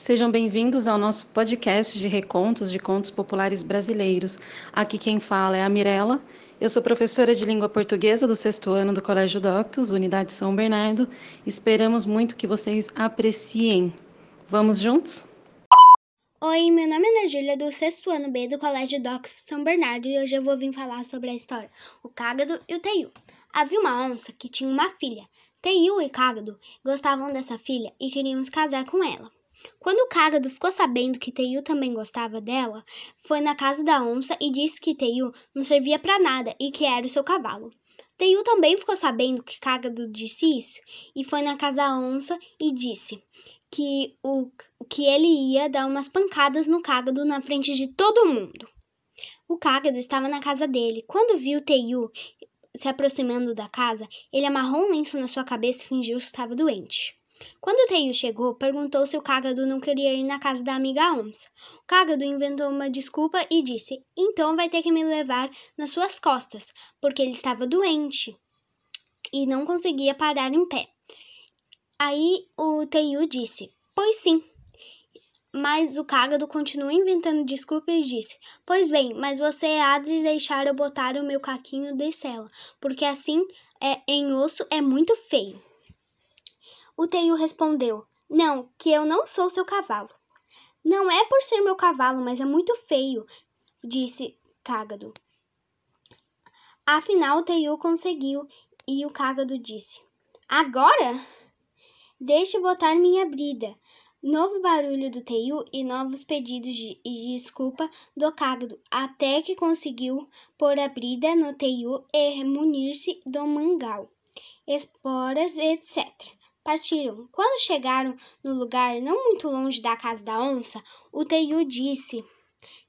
Sejam bem-vindos ao nosso podcast de recontos de contos populares brasileiros. Aqui quem fala é a Mirella. Eu sou professora de língua portuguesa do sexto ano do Colégio Doctos, Unidade São Bernardo. Esperamos muito que vocês apreciem. Vamos juntos? Oi, meu nome é Ana Júlia, do sexto ano B do Colégio Doctos São Bernardo, e hoje eu vou vir falar sobre a história O Cágado e o Teiu. Havia uma onça que tinha uma filha. Teiu e Cágado gostavam dessa filha e queriam se casar com ela. Quando o Cágado ficou sabendo que Teiu também gostava dela, foi na casa da onça e disse que Teiu não servia para nada e que era o seu cavalo. Teiu também ficou sabendo que Cágado disse isso e foi na casa da onça e disse que, o, que ele ia dar umas pancadas no Cágado na frente de todo mundo. O Cágado estava na casa dele. Quando viu Teiu se aproximando da casa, ele amarrou um lenço na sua cabeça e fingiu que estava doente. Quando o Teio chegou, perguntou se o Cágado não queria ir na casa da amiga onça. O Cágado inventou uma desculpa e disse: Então vai ter que me levar nas suas costas, porque ele estava doente e não conseguia parar em pé. Aí o Teio disse: Pois sim. Mas o Cágado continuou inventando desculpas e disse: Pois bem, mas você há de deixar eu botar o meu caquinho de cela, porque assim é, em osso é muito feio. O Teio respondeu: Não, que eu não sou seu cavalo. Não é por ser meu cavalo, mas é muito feio, disse Cágado. Afinal, o Teio conseguiu e o Cágado disse: Agora? Deixe botar minha brida. Novo barulho do Teio e novos pedidos de, de desculpa do Cágado, até que conseguiu pôr a brida no Teio e munir-se do mangal, esporas, etc partiram. Quando chegaram no lugar não muito longe da casa da onça, o Teiu disse: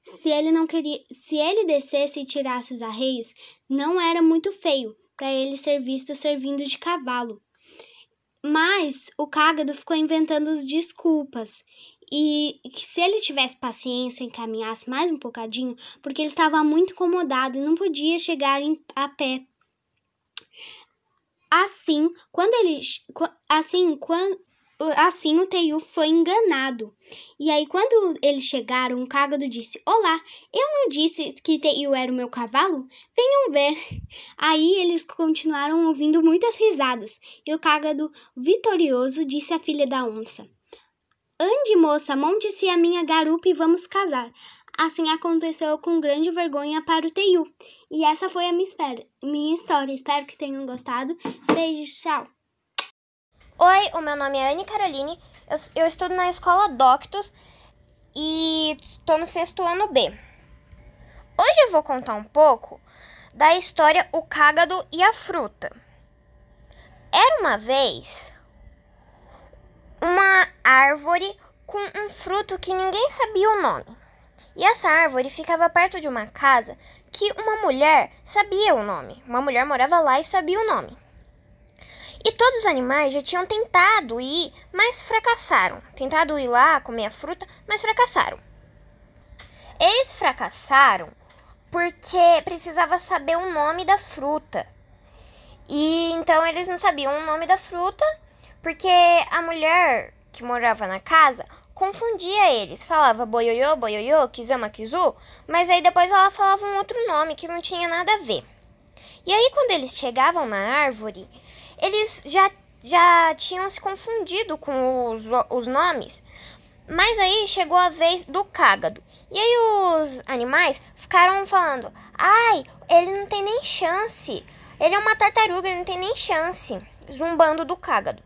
se ele não queria, se ele descesse e tirasse os arreios, não era muito feio para ele ser visto servindo de cavalo. Mas o Cágado ficou inventando as desculpas e que se ele tivesse paciência e caminhasse mais um bocadinho, porque ele estava muito incomodado e não podia chegar a pé. Assim, quando eles assim, quando assim o Teiu foi enganado. E aí quando eles chegaram, o Cágado disse: "Olá, eu não disse que Teiu era o meu cavalo? Venham ver". Aí eles continuaram ouvindo muitas risadas. E o Cágado, vitorioso, disse à filha da onça: Ande, moça, monte-se a minha garupa e vamos casar. Assim aconteceu com grande vergonha para o Teiu. E essa foi a minha, espera, minha história. Espero que tenham gostado. Beijos, tchau! Oi, o meu nome é Anne Caroline. Eu, eu estudo na escola Doctus e estou no sexto ano B. Hoje eu vou contar um pouco da história O Cágado e a Fruta. Era uma vez uma árvore com um fruto que ninguém sabia o nome. E essa árvore ficava perto de uma casa que uma mulher sabia o nome. Uma mulher morava lá e sabia o nome. E todos os animais já tinham tentado ir, mas fracassaram. Tentado ir lá comer a fruta, mas fracassaram. Eles fracassaram porque precisava saber o nome da fruta. E então eles não sabiam o nome da fruta, porque a mulher que morava na casa confundia eles. Falava boioiô, boioiô, kizama, kizu, mas aí depois ela falava um outro nome que não tinha nada a ver. E aí quando eles chegavam na árvore, eles já, já tinham se confundido com os, os nomes. Mas aí chegou a vez do cágado. E aí os animais ficaram falando: ai, ele não tem nem chance. Ele é uma tartaruga, ele não tem nem chance. Zumbando do cágado.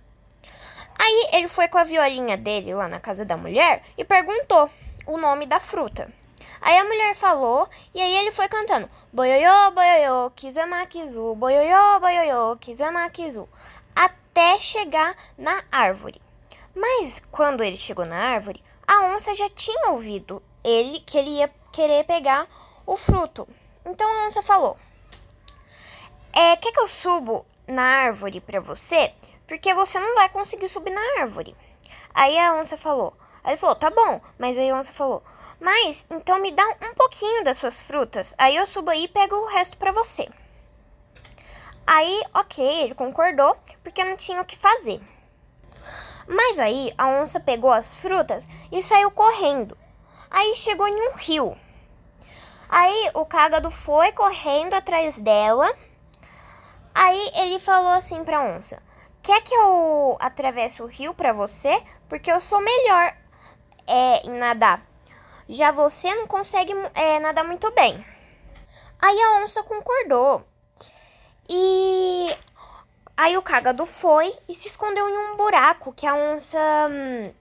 Aí ele foi com a violinha dele lá na casa da mulher e perguntou o nome da fruta. Aí a mulher falou e aí ele foi cantando boioiô, boioiô, kizamakizu, boioiô, boioiô, kizamakizu, até chegar na árvore. Mas quando ele chegou na árvore, a onça já tinha ouvido ele que ele ia querer pegar o fruto. Então a onça falou: é, quer que eu subo na árvore para você? Porque você não vai conseguir subir na árvore. Aí a onça falou. Aí ele falou, tá bom. Mas aí a onça falou, mas então me dá um pouquinho das suas frutas. Aí eu subo aí e pego o resto para você. Aí, ok, ele concordou, porque não tinha o que fazer. Mas aí a onça pegou as frutas e saiu correndo. Aí chegou em um rio. Aí o cágado foi correndo atrás dela. Aí ele falou assim pra onça: Quer que eu atravesse o rio para você? Porque eu sou melhor é, em nadar. Já você não consegue é, nadar muito bem. Aí a onça concordou. E aí o cágado foi e se escondeu em um buraco que a onça hum,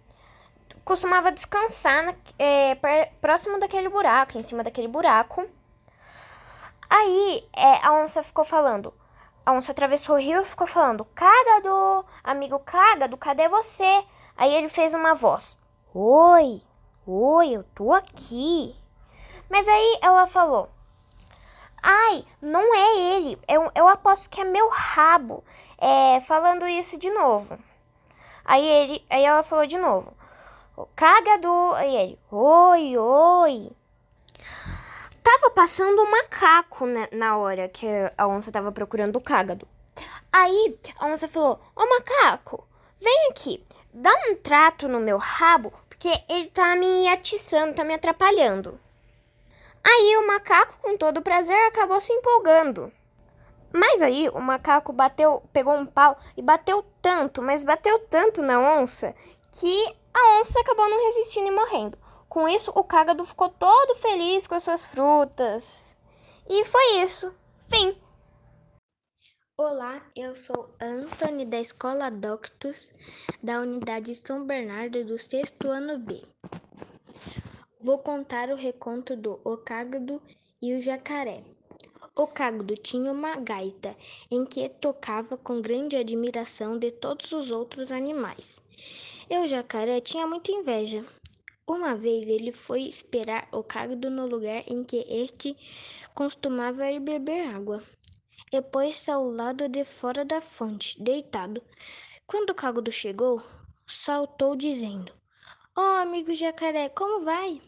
costumava descansar na, é, próximo daquele buraco, em cima daquele buraco. Aí é, a onça ficou falando. A onça atravessou o rio e ficou falando: Cágado, amigo cágado, cadê você? Aí ele fez uma voz: Oi, oi, eu tô aqui. Mas aí ela falou: Ai, não é ele. Eu, eu aposto que é meu rabo. É, falando isso de novo. Aí, ele, aí ela falou de novo. Cagado. Aí ele. Oi, oi. Tava passando um macaco né, na hora que a onça tava procurando o cágado. Aí a onça falou: Ô macaco, vem aqui, dá um trato no meu rabo, porque ele tá me atiçando, tá me atrapalhando. Aí o macaco, com todo prazer, acabou se empolgando. Mas aí o macaco bateu, pegou um pau e bateu tanto, mas bateu tanto na onça que a onça acabou não resistindo e morrendo. Com isso, o cágado ficou todo feliz com as suas frutas. E foi isso. Fim. Olá, eu sou Anthony da Escola Doctus, da Unidade São Bernardo do sexto ano B. Vou contar o reconto do O Cágado e o Jacaré. O Cágado tinha uma gaita em que tocava com grande admiração de todos os outros animais. E o jacaré tinha muita inveja. Uma vez ele foi esperar o Cágado no lugar em que este costumava ir beber água, e pôs-se ao lado de fora da fonte, deitado. Quando o Cágado chegou, saltou dizendo: Ó, oh, amigo jacaré, como vai?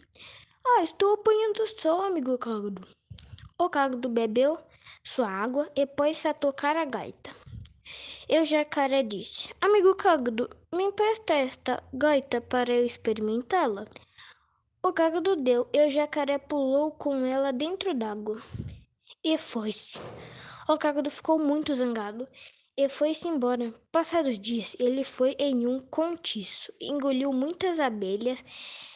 Ah, estou apanhando sol, amigo cágado. O cágado bebeu sua água e pôs-se a tocar a gaita. E o jacaré disse: Amigo cágado, me empresta esta gaita para eu experimentá-la? O cágado deu e o jacaré pulou com ela dentro d'água. E foi-se. O cágado ficou muito zangado e foi-se embora. Passados dias, ele foi em um contiço, engoliu muitas abelhas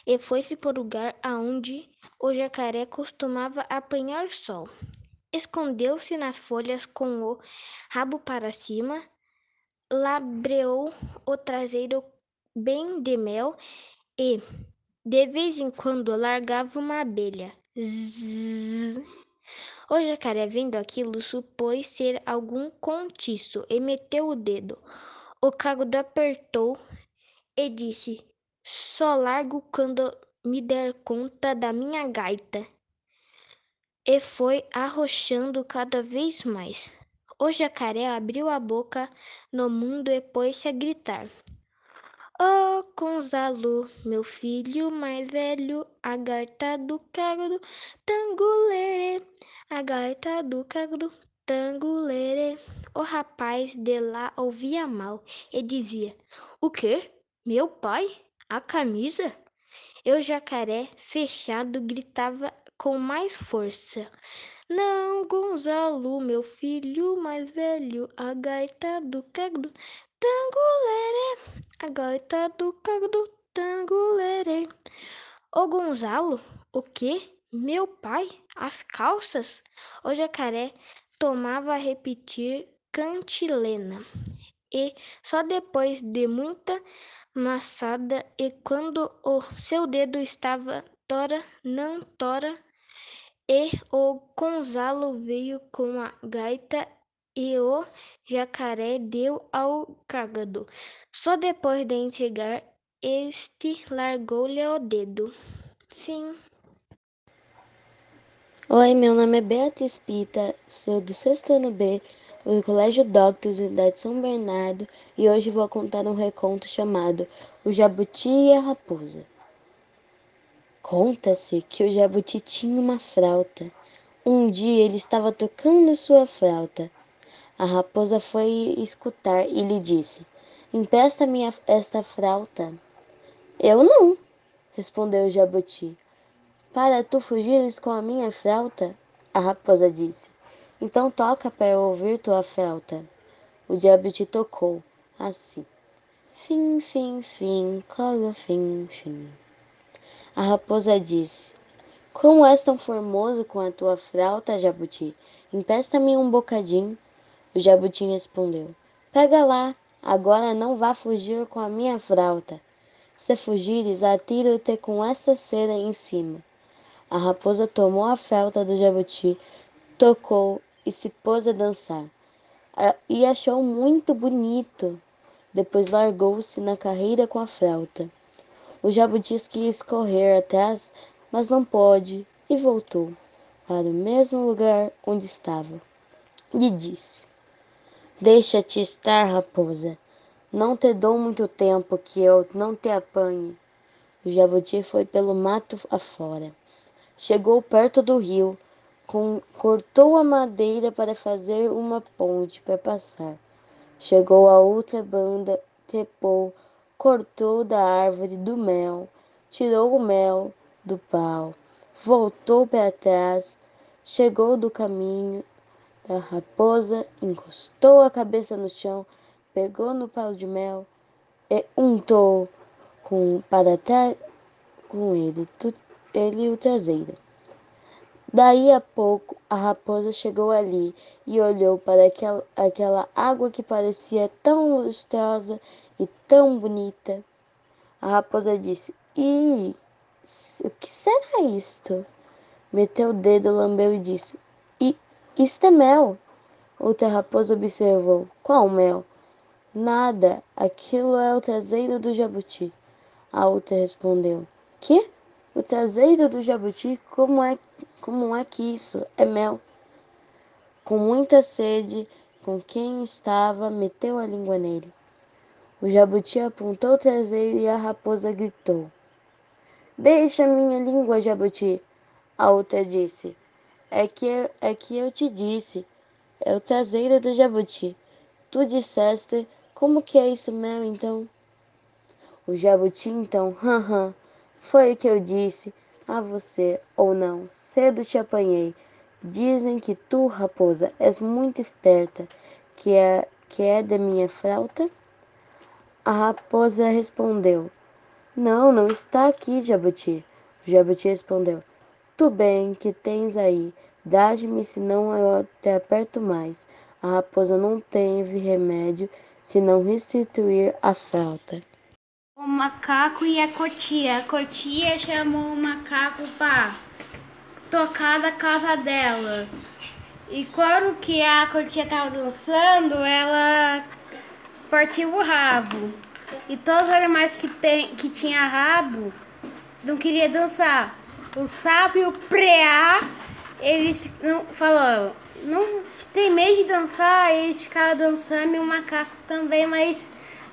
e foi-se o lugar aonde o jacaré costumava apanhar sol. Escondeu-se nas folhas com o rabo para cima, labreou o traseiro bem de mel e, de vez em quando, largava uma abelha. Zzz. O jacaré, vendo aquilo, supôs ser algum contiço e meteu o dedo. O cágado apertou e disse: Só largo quando me der conta da minha gaita. E foi arrochando cada vez mais. O jacaré abriu a boca no mundo e pôs-se a gritar. Oh, Gonzalo, meu filho mais velho, a gaita do cagro, tangulere, a gaita do cagro, tangulere. O rapaz de lá ouvia mal e dizia: O quê? Meu pai? A camisa? E o jacaré, fechado, gritava com mais força: Não, Gonzalo, meu filho mais velho, a gaita do cagro, tangulere, a gaita do cagdo tangulere. O Gonzalo, o quê? Meu pai? As calças? O jacaré tomava a repetir cantilena. E só depois de muita maçada e quando o seu dedo estava tora, não tora, e o Gonzalo veio com a gaita e o jacaré deu ao cágado. Só depois de entregar, este largou-lhe o dedo. Fim. Oi, meu nome é Beatriz Pita, sou do sexto ano B do Colégio Doctos, Unidade São Bernardo, e hoje vou contar um reconto chamado O Jabuti e a Raposa. Conta-se que o jabuti tinha uma flauta. Um dia ele estava tocando sua flauta a raposa foi escutar e lhe disse: Empresta-me esta frauta. Eu não, respondeu o jabuti. Para tu fugires com a minha flauta? A raposa disse. Então toca para eu ouvir tua flauta. O jabuti tocou, assim. Fim, fim, fim, colo, fim, fim. A raposa disse: Como és tão formoso com a tua flauta, jabuti? Empresta-me um bocadinho. O jabuti respondeu: Pega lá, agora não vá fugir com a minha flauta. Se fugires, atiro-te com essa cera em cima. A raposa tomou a flauta do jabuti, tocou e se pôs a dançar. E achou muito bonito. Depois largou-se na carreira com a flauta. O jabuti quis correr atrás, mas não pôde e voltou para o mesmo lugar onde estava. E disse: Deixa-te estar, raposa. Não te dou muito tempo que eu não te apanhe. O jabuti foi pelo mato afora. Chegou perto do rio, com, cortou a madeira para fazer uma ponte para passar. Chegou a outra banda, trepou, cortou da árvore do mel, tirou o mel do pau, voltou para trás, chegou do caminho da raposa, encostou a cabeça no chão, pegou no pau de mel e untou com, para trás com ele, tu, ele o traseiro. Daí a pouco a raposa chegou ali e olhou para aquela, aquela água que parecia tão lustrosa e tão bonita. A raposa disse: E o que será isto? Meteu o dedo, lambeu e disse: E isto é mel. Outra raposa observou: Qual mel? Nada, aquilo é o traseiro do jabuti. A outra respondeu: Que? O traseiro do jabuti? Como é, como é que isso é mel? Com muita sede, com quem estava, meteu a língua nele. O jabuti apontou o traseiro e a raposa gritou: Deixa minha língua, jabuti. A outra disse: É que, é que eu te disse, é o traseiro do jabuti. Tu disseste, como que é isso mel então? O jabuti então, hã, foi o que eu disse a você, ou não, cedo te apanhei. Dizem que tu, raposa, és muito esperta, que é, que é da minha flauta? A raposa respondeu: Não, não está aqui, Jabuti. O Jabuti respondeu: Tu bem que tens aí, dá-me, senão eu te aperto mais. A raposa não teve remédio senão restituir a flauta. O macaco e a cotia. A cotia chamou o macaco para tocar da casa dela. E quando que a cotia estava dançando, ela partiu o rabo. E todos os animais que, tem, que tinha rabo não queria dançar. O sapo e o preá, eles não falaram, não tem medo de dançar, eles ficaram dançando e o macaco também, mas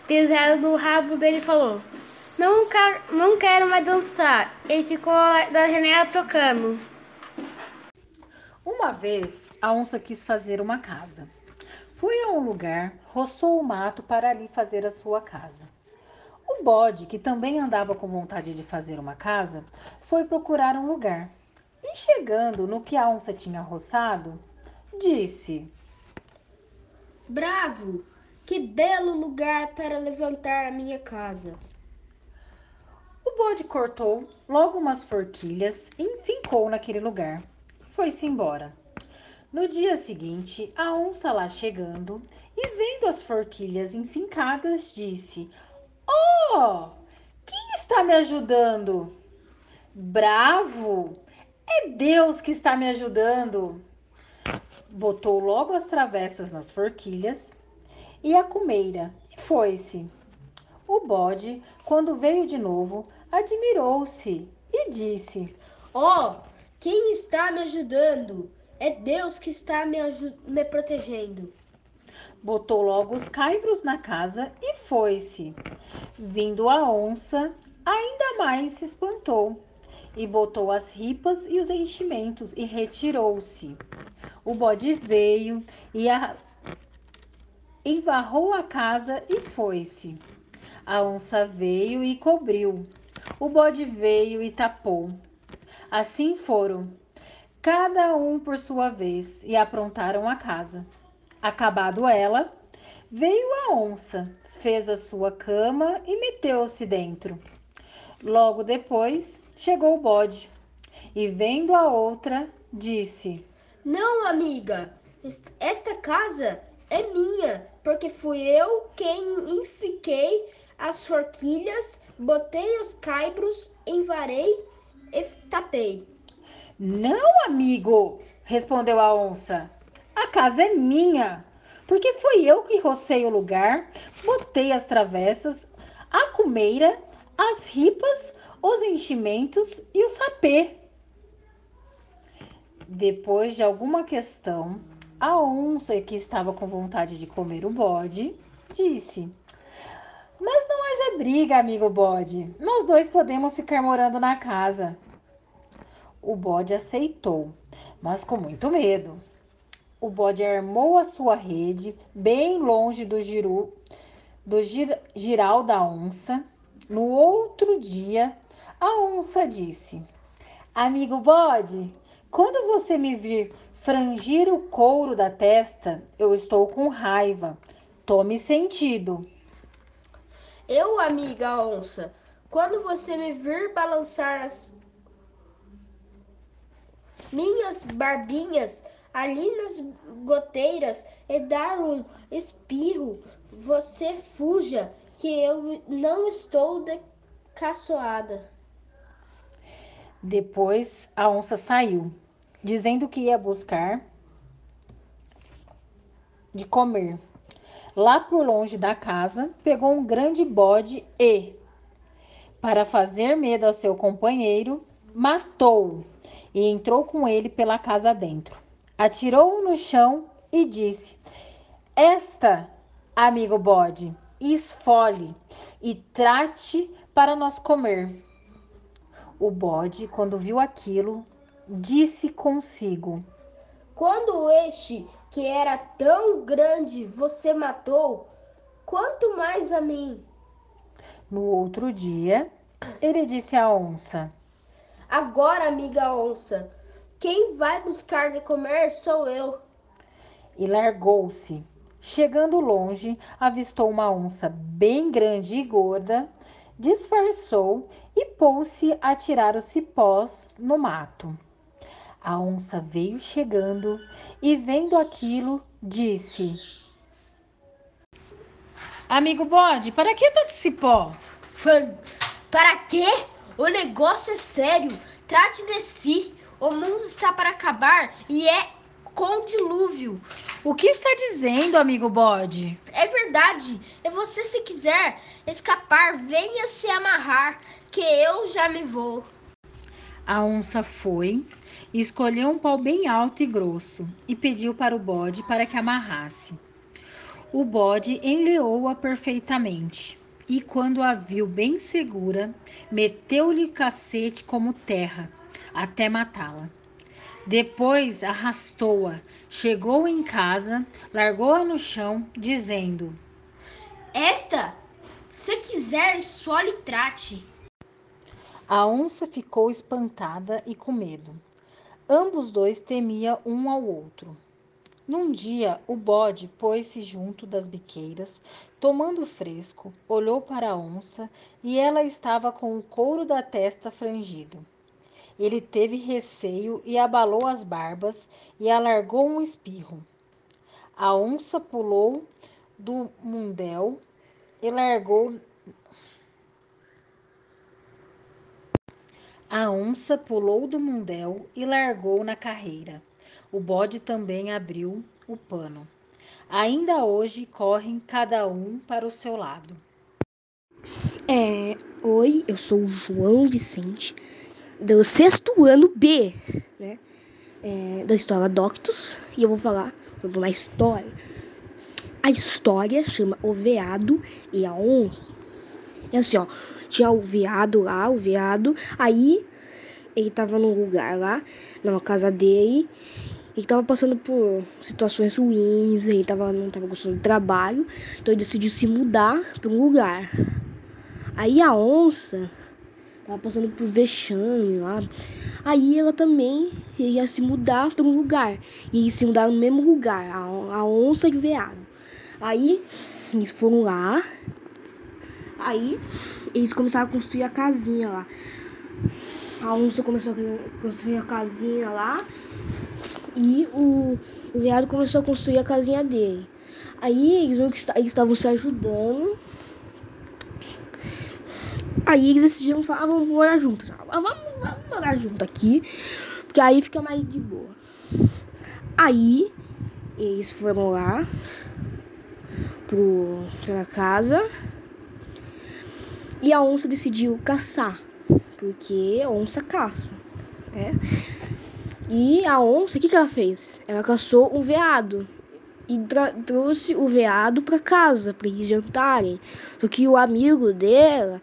pisaram do rabo dele falou, não, não quero mais dançar. Ele ficou da janela tocando. Uma vez, a onça quis fazer uma casa. Fui a um lugar, roçou o mato para ali fazer a sua casa. O bode, que também andava com vontade de fazer uma casa, foi procurar um lugar. E chegando no que a onça tinha roçado, disse: Bravo! Que belo lugar para levantar a minha casa! O bode cortou logo umas forquilhas e enfincou naquele lugar. Foi-se embora. No dia seguinte, a onça lá chegando e vendo as forquilhas enfincadas, disse: Oh, quem está me ajudando? Bravo! É Deus que está me ajudando. Botou logo as travessas nas forquilhas e a cumeira e foi-se. O bode, quando veio de novo, admirou-se e disse: Oh, quem está me ajudando? É Deus que está me, me protegendo. Botou logo os caibros na casa e foi-se. Vindo a onça, ainda mais se espantou e botou as ripas e os enchimentos e retirou-se. O bode veio e, a... embarrou a casa e foi-se. A onça veio e cobriu. O bode veio e tapou. Assim foram, cada um por sua vez, e aprontaram a casa. Acabado ela, veio a onça, fez a sua cama e meteu-se dentro. Logo depois chegou o bode e, vendo a outra, disse: Não, amiga, esta casa é minha, porque fui eu quem enfiquei as forquilhas, botei os caibros, envarei e tapei. Não, amigo, respondeu a onça. A casa é minha, porque foi eu que rocei o lugar, botei as travessas, a cumeira, as ripas, os enchimentos e o sapê. Depois de alguma questão, a onça, que estava com vontade de comer o bode, disse: Mas não haja briga, amigo bode. Nós dois podemos ficar morando na casa. O bode aceitou, mas com muito medo. O bode armou a sua rede bem longe do, giru, do gir, giral da onça. No outro dia, a onça disse: Amigo bode, quando você me vir frangir o couro da testa, eu estou com raiva. Tome sentido. Eu, amiga onça, quando você me vir balançar as minhas barbinhas ali nas goteiras e dar um espirro, você fuja, que eu não estou de caçoada. Depois a onça saiu, dizendo que ia buscar de comer. Lá por longe da casa, pegou um grande bode e, para fazer medo ao seu companheiro, matou-o e entrou com ele pela casa dentro. Atirou-o no chão e disse: Esta, amigo bode, esfole e trate para nós comer. O bode, quando viu aquilo, disse consigo: Quando este, que era tão grande, você matou, quanto mais a mim? No outro dia, ele disse à onça: Agora, amiga onça, quem vai buscar de comer sou eu. E largou-se. Chegando longe, avistou uma onça bem grande e gorda, disfarçou e pôs-se a tirar os cipós no mato. A onça veio chegando e, vendo aquilo, disse: Amigo bode, para que tanto cipó? Para quê? O negócio é sério. Trate de si. O mundo está para acabar e é com dilúvio. O que está dizendo, amigo bode? É verdade. E você, se quiser escapar, venha se amarrar, que eu já me vou. A onça foi, escolheu um pau bem alto e grosso e pediu para o bode para que amarrasse. O bode enleou-a perfeitamente e, quando a viu bem segura, meteu-lhe o cacete como terra, até matá-la. Depois arrastou-a, chegou em casa, largou-a no chão, dizendo: Esta, se quiser, só lhe trate. A onça ficou espantada e com medo. Ambos dois temiam um ao outro. Num dia, o bode pôs-se junto das biqueiras, tomando fresco, olhou para a onça e ela estava com o couro da testa frangido. Ele teve receio e abalou as barbas e alargou um espirro. A onça pulou do mundel e largou. A onça pulou do mundel e largou na carreira. O bode também abriu o pano. Ainda hoje correm cada um para o seu lado. É, oi, eu sou o João Vicente, do sexto ano B, né? É, da história Doctus, e eu vou falar sobre uma história. A história chama O Veado e a Onça. É assim, ó, tinha o veado lá, o veado, aí ele tava num lugar lá, numa casa dele, ele tava passando por situações ruins, ele tava, não tava gostando do trabalho, então ele decidiu se mudar para um lugar. Aí a onça tava passando por vexame lá. Aí ela também ia se mudar para um lugar. E se mudaram no mesmo lugar, a, a onça e o veado. Aí eles foram lá. Aí eles começaram a construir a casinha lá. A onça começou a construir a casinha lá. E o, o veado começou a construir a casinha dele. Aí eles estavam se ajudando. Aí eles decidiram falar, ah, vamos morar juntos. Vamos, vamos morar junto aqui. Porque aí fica mais de boa. Aí eles foram lá pro, pra casa. E a onça decidiu caçar. Porque onça caça. Né? E a onça, o que, que ela fez? Ela caçou um veado e trouxe o veado para casa para eles jantarem. Só que o amigo dela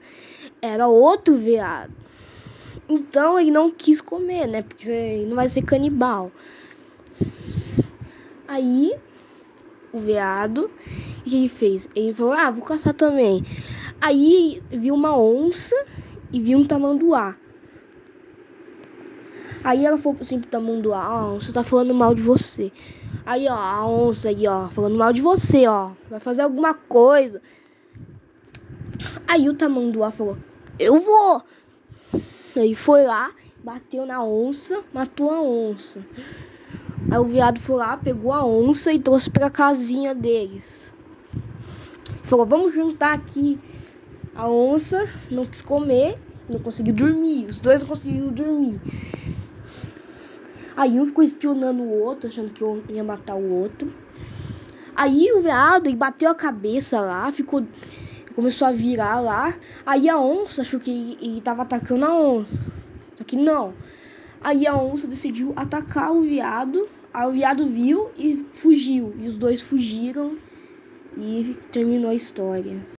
era outro veado. Então ele não quis comer, né? Porque ele não vai ser canibal. Aí o veado, o que ele fez? Ele falou: Ah, vou caçar também. Aí viu uma onça e viu um tamanduá. Aí ela falou assim pro tamanduá: Ó, a onça tá falando mal de você. Aí, ó, a onça aí, ó, falando mal de você, ó. Vai fazer alguma coisa. Aí o tamanduá falou: Eu vou. Aí foi lá, bateu na onça, matou a onça. Aí o viado foi lá, pegou a onça e trouxe pra casinha deles. Falou: Vamos juntar aqui. A onça não quis comer, não conseguiu dormir. Os dois não conseguiram dormir. Aí um ficou espionando o outro, achando que eu ia matar o outro. Aí o veado bateu a cabeça lá, ficou. Começou a virar lá. Aí a onça achou que ele tava atacando a onça. Só que não. Aí a onça decidiu atacar o veado. Aí o veado viu e fugiu. E os dois fugiram. E terminou a história.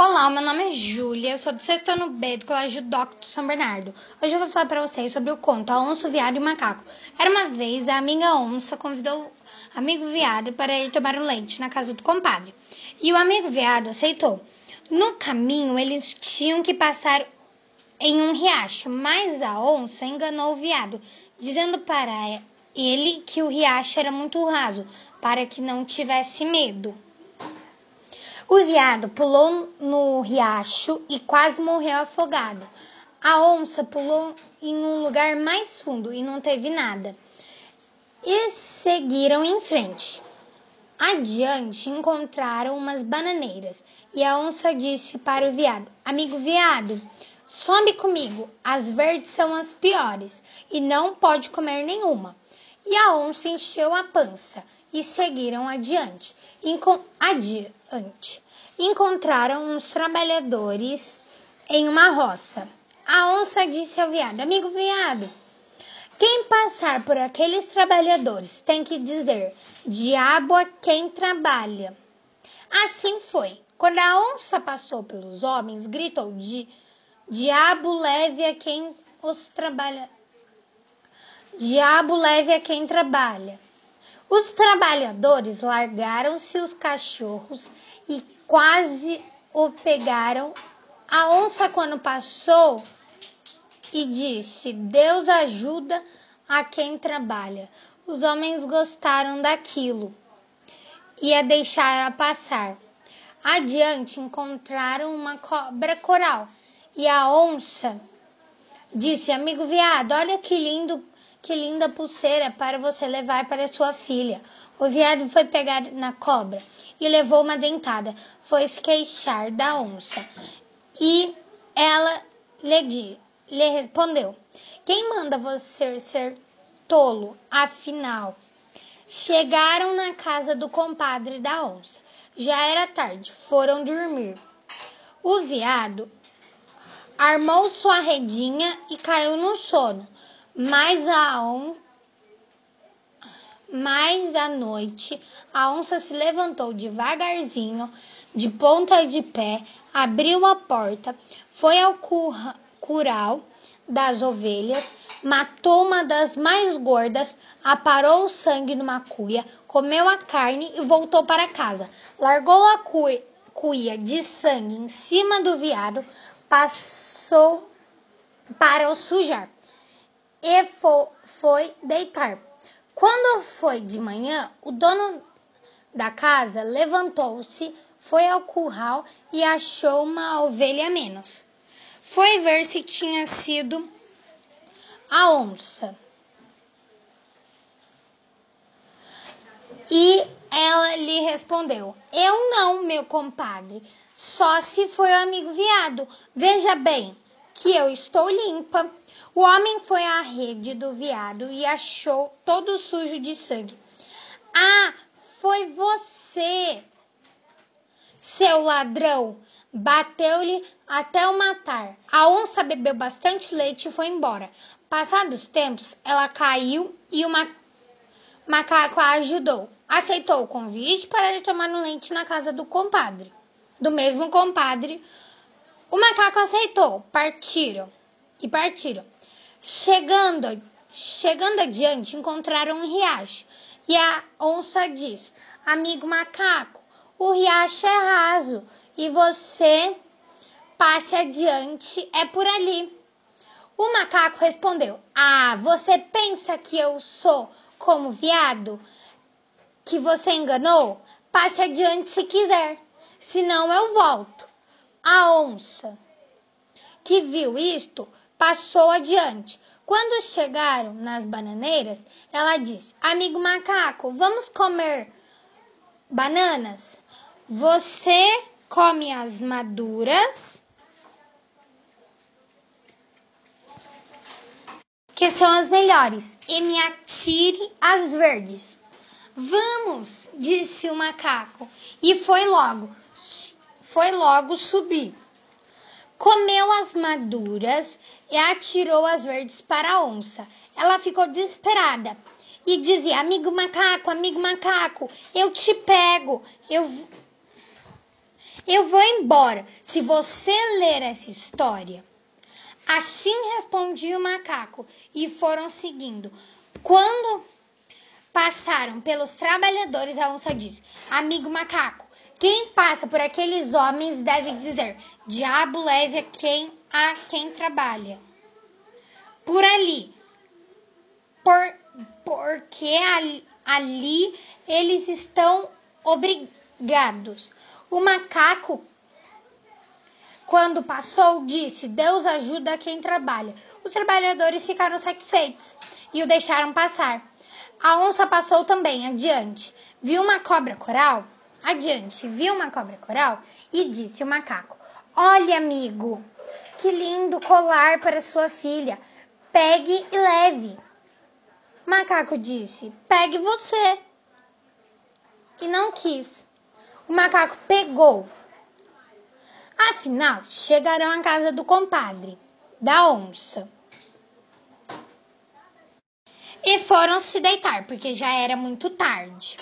Olá, meu nome é Júlia, eu sou do sexto ano B do Colégio Docto São Bernardo. Hoje eu vou falar para vocês sobre o conto A Onça, o Viado e o Macaco. Era uma vez a amiga onça convidou o amigo viado para ir tomar um leite na casa do compadre. E o amigo viado aceitou. No caminho, eles tinham que passar em um riacho, mas a onça enganou o viado, dizendo para ele que o riacho era muito raso, para que não tivesse medo. O viado pulou no riacho e quase morreu afogado. A onça pulou em um lugar mais fundo e não teve nada. E seguiram em frente. Adiante encontraram umas bananeiras e a onça disse para o viado: Amigo viado, sobe comigo, as verdes são as piores e não pode comer nenhuma. E a onça encheu a pança e seguiram adiante. Adiante. Encontraram uns trabalhadores em uma roça. A onça disse ao veado: Amigo veado, quem passar por aqueles trabalhadores tem que dizer: Diabo a quem trabalha. Assim foi. Quando a onça passou pelos homens, gritou: Diabo leve a quem os trabalha. Diabo leve a quem trabalha. Os trabalhadores largaram-se os cachorros e quase o pegaram. A onça, quando passou, e disse: Deus ajuda a quem trabalha. Os homens gostaram daquilo e a deixaram passar. Adiante encontraram uma cobra coral e a onça disse: Amigo viado, olha que lindo que linda pulseira para você levar para sua filha. O viado foi pegar na cobra e levou uma dentada. Foi se queixar da onça. E ela lhe, lhe respondeu: Quem manda você ser tolo? Afinal, chegaram na casa do compadre da onça. Já era tarde, foram dormir. O viado armou sua redinha e caiu no sono. Mas a on... Mais à noite, a onça se levantou devagarzinho, de ponta de pé, abriu a porta, foi ao curral das ovelhas, matou uma das mais gordas, aparou o sangue numa cuia, comeu a carne e voltou para casa. Largou a cuia de sangue em cima do viado, passou para o sujar e foi deitar. Quando foi de manhã, o dono da casa levantou-se, foi ao curral e achou uma ovelha menos. Foi ver se tinha sido a onça. E ela lhe respondeu: Eu não, meu compadre, só se foi o amigo viado. Veja bem que eu estou limpa. O homem foi à rede do veado e achou todo sujo de sangue. Ah, foi você, seu ladrão! Bateu-lhe até o matar. A onça bebeu bastante leite e foi embora. Passados tempos, ela caiu e o macaco a ajudou. Aceitou o convite para ir tomar um leite na casa do compadre. Do mesmo compadre, o macaco aceitou. Partiram e partiram. Chegando, chegando adiante, encontraram um riacho. E a onça diz: Amigo macaco, o riacho é raso e você passe adiante, é por ali. O macaco respondeu: Ah, você pensa que eu sou como viado? Que você enganou? Passe adiante se quiser, senão eu volto. A onça, que viu isto, passou adiante. Quando chegaram nas bananeiras, ela disse: Amigo macaco, vamos comer bananas? Você come as maduras, que são as melhores, e me atire as verdes. Vamos, disse o macaco, e foi logo, foi logo subir. Comeu as maduras e atirou as verdes para a onça. Ela ficou desesperada e dizia: Amigo macaco, amigo macaco, eu te pego, eu, eu vou embora se você ler essa história. Assim respondia o macaco e foram seguindo. Quando passaram pelos trabalhadores, a onça disse: Amigo macaco, quem passa por aqueles homens deve dizer: Diabo leve a quem a quem trabalha. Por ali. Por, porque ali, ali eles estão obrigados. O macaco, quando passou, disse: Deus ajuda quem trabalha. Os trabalhadores ficaram satisfeitos e o deixaram passar. A onça passou também adiante. Viu uma cobra coral? Adiante, viu uma cobra coral e disse o macaco: Olha, amigo, que lindo colar para sua filha. Pegue e leve. Macaco disse: Pegue você. E não quis. O macaco pegou. Afinal, chegaram à casa do compadre, da onça. E foram se deitar, porque já era muito tarde.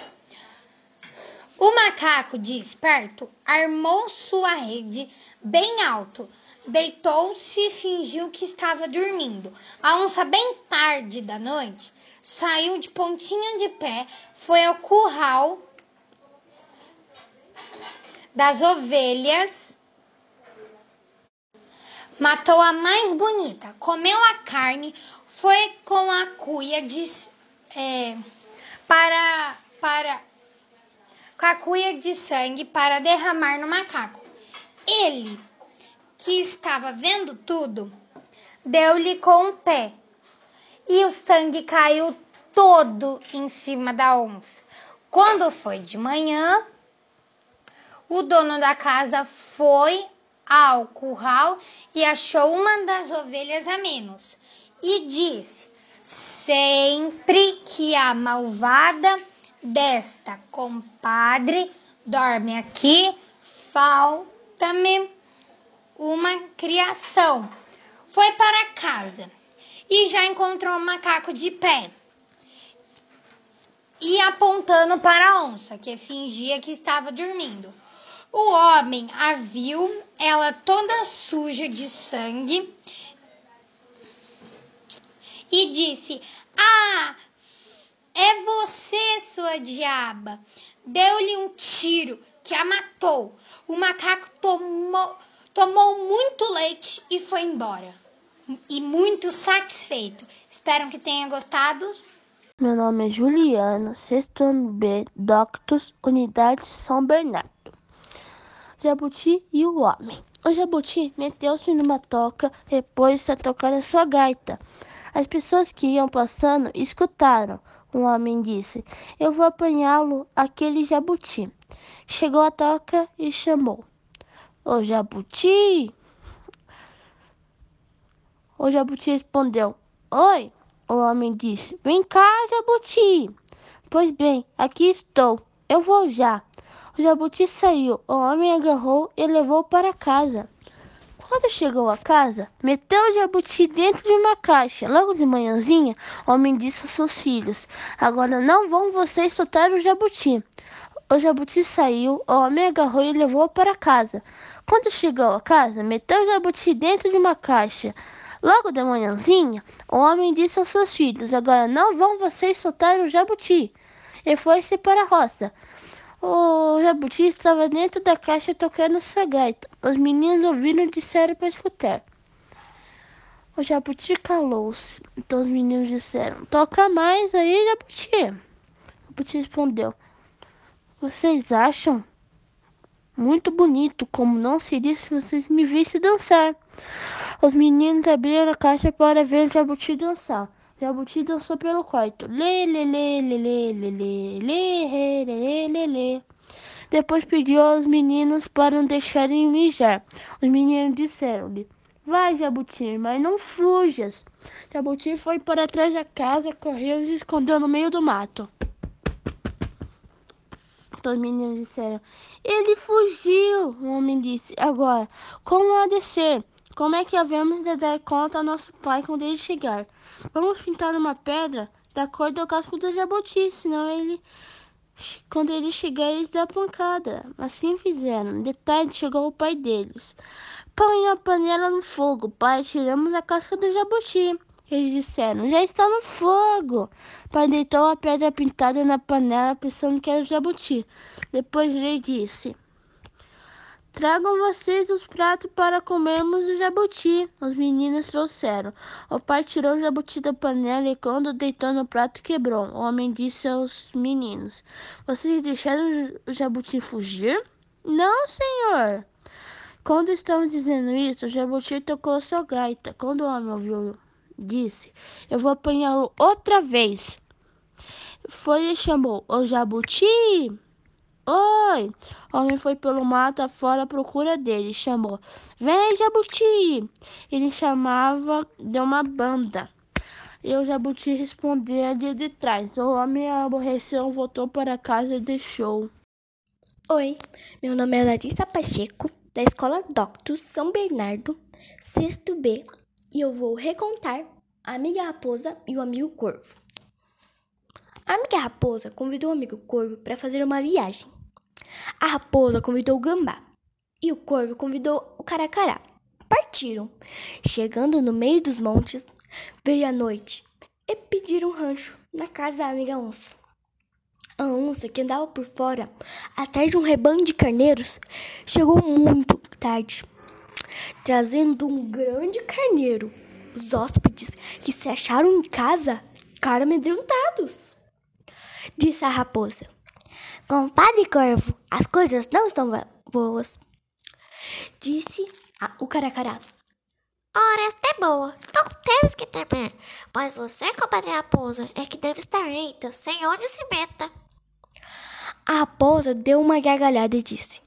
O macaco, de esperto, armou sua rede bem alto, deitou-se e fingiu que estava dormindo. A onça, bem tarde da noite, saiu de pontinha de pé, foi ao curral das ovelhas, matou a mais bonita, comeu a carne, foi com a cuia de, é, para, para com a cuia de sangue para derramar no macaco. Ele, que estava vendo tudo, deu-lhe com o pé e o sangue caiu todo em cima da onça. Quando foi de manhã, o dono da casa foi ao curral e achou uma das ovelhas a menos e disse: Sempre que a malvada desta compadre dorme aqui, falta-me uma criação. Foi para casa e já encontrou um macaco de pé e apontando para a onça, que fingia que estava dormindo. O homem a viu, ela toda suja de sangue, e disse: Ah, é você, sua diaba! Deu-lhe um tiro que a matou. O macaco tomou, tomou muito leite e foi embora. E muito satisfeito. Espero que tenha gostado. Meu nome é Juliana, sexto ano B, Doctus, Unidade São Bernardo. Jabuti e o Homem. O jabuti meteu-se numa toca e pôs-se a tocar a sua gaita. As pessoas que iam passando escutaram. O homem disse: Eu vou apanhá-lo, aquele jabuti. Chegou a toca e chamou: Ô jabuti! O jabuti respondeu: Oi! O homem disse: Vem cá, jabuti. Pois bem, aqui estou. Eu vou já. O jabuti saiu. O homem agarrou e levou para casa. Quando chegou a casa, meteu o jabuti dentro de uma caixa. Logo de manhãzinha, o homem disse aos seus filhos: Agora não vão vocês soltar o jabuti. O jabuti saiu, o homem agarrou e levou para casa. Quando chegou a casa, meteu o jabuti dentro de uma caixa. Logo de manhãzinha, o homem disse aos seus filhos: Agora não vão vocês soltar o jabuti. E foi-se para a roça. O jabuti estava dentro da caixa tocando sua gaita. Os meninos ouviram e disseram para escutar. O jabuti calou-se. Então os meninos disseram: Toca mais aí, jabuti. O jabuti respondeu: Vocês acham? Muito bonito, como não seria se vocês me vissem dançar. Os meninos abriram a caixa para ver o Jabuti dançar. Jabuti dançou pelo quarto. Lê, lê, lê, lê, lê, lê, lê, lê, lê, lê, lê. Depois pediu aos meninos para não deixarem mijar. Os meninos disseram-lhe: Vai, Jabuti, mas não fujas. Jabuti foi para trás da casa, correu e se escondeu no meio do mato. Os meninos disseram: Ele fugiu. O homem disse: Agora, como há de ser? Como é que havemos de dar conta ao nosso pai quando ele chegar? Vamos pintar uma pedra da cor do casco do jabuti, senão ele, quando ele chegar, eles dão pancada. Assim fizeram. De tarde chegou o pai deles. Põe a panela no fogo, pai, tiramos a casca do jabuti. Eles disseram, já está no fogo. Pai deitou a pedra pintada na panela, pensando que era jabuti. Depois ele disse, Tragam vocês os pratos para comermos o jabuti. Os meninos trouxeram. O pai tirou o jabuti da panela e, quando deitou no prato, quebrou. O homem disse aos meninos: Vocês deixaram o jabuti fugir? Não, senhor. Quando estavam dizendo isso, o jabuti tocou sua gaita. Quando o homem ouviu, disse: Eu vou apanhá-lo outra vez. Foi e chamou: O jabuti! Oi! O homem foi pelo mato afora à procura dele. Chamou: Vem, Jabuti! Ele chamava de uma banda. E o Jabuti respondia ali de trás. O homem aborreceu, voltou para casa e deixou. Oi, meu nome é Larissa Pacheco, da Escola Doctus São Bernardo, sexto B, e eu vou recontar a amiga raposa e o amigo corvo. A amiga raposa convidou o amigo corvo para fazer uma viagem. A raposa convidou o gambá e o corvo convidou o caracará. Partiram. Chegando no meio dos montes, veio a noite e pediram um rancho na casa da amiga onça. A onça, que andava por fora, atrás de um rebanho de carneiros, chegou muito tarde, trazendo um grande carneiro. Os hóspedes que se acharam em casa ficaram amedrontados. Disse a raposa: Compadre Corvo, as coisas não estão boas. Disse o caracará. Ora, esta é boa, não temos que temer. Mas você, compadre raposa, é que deve estar eita, sem onde se meta. A raposa deu uma gargalhada e disse: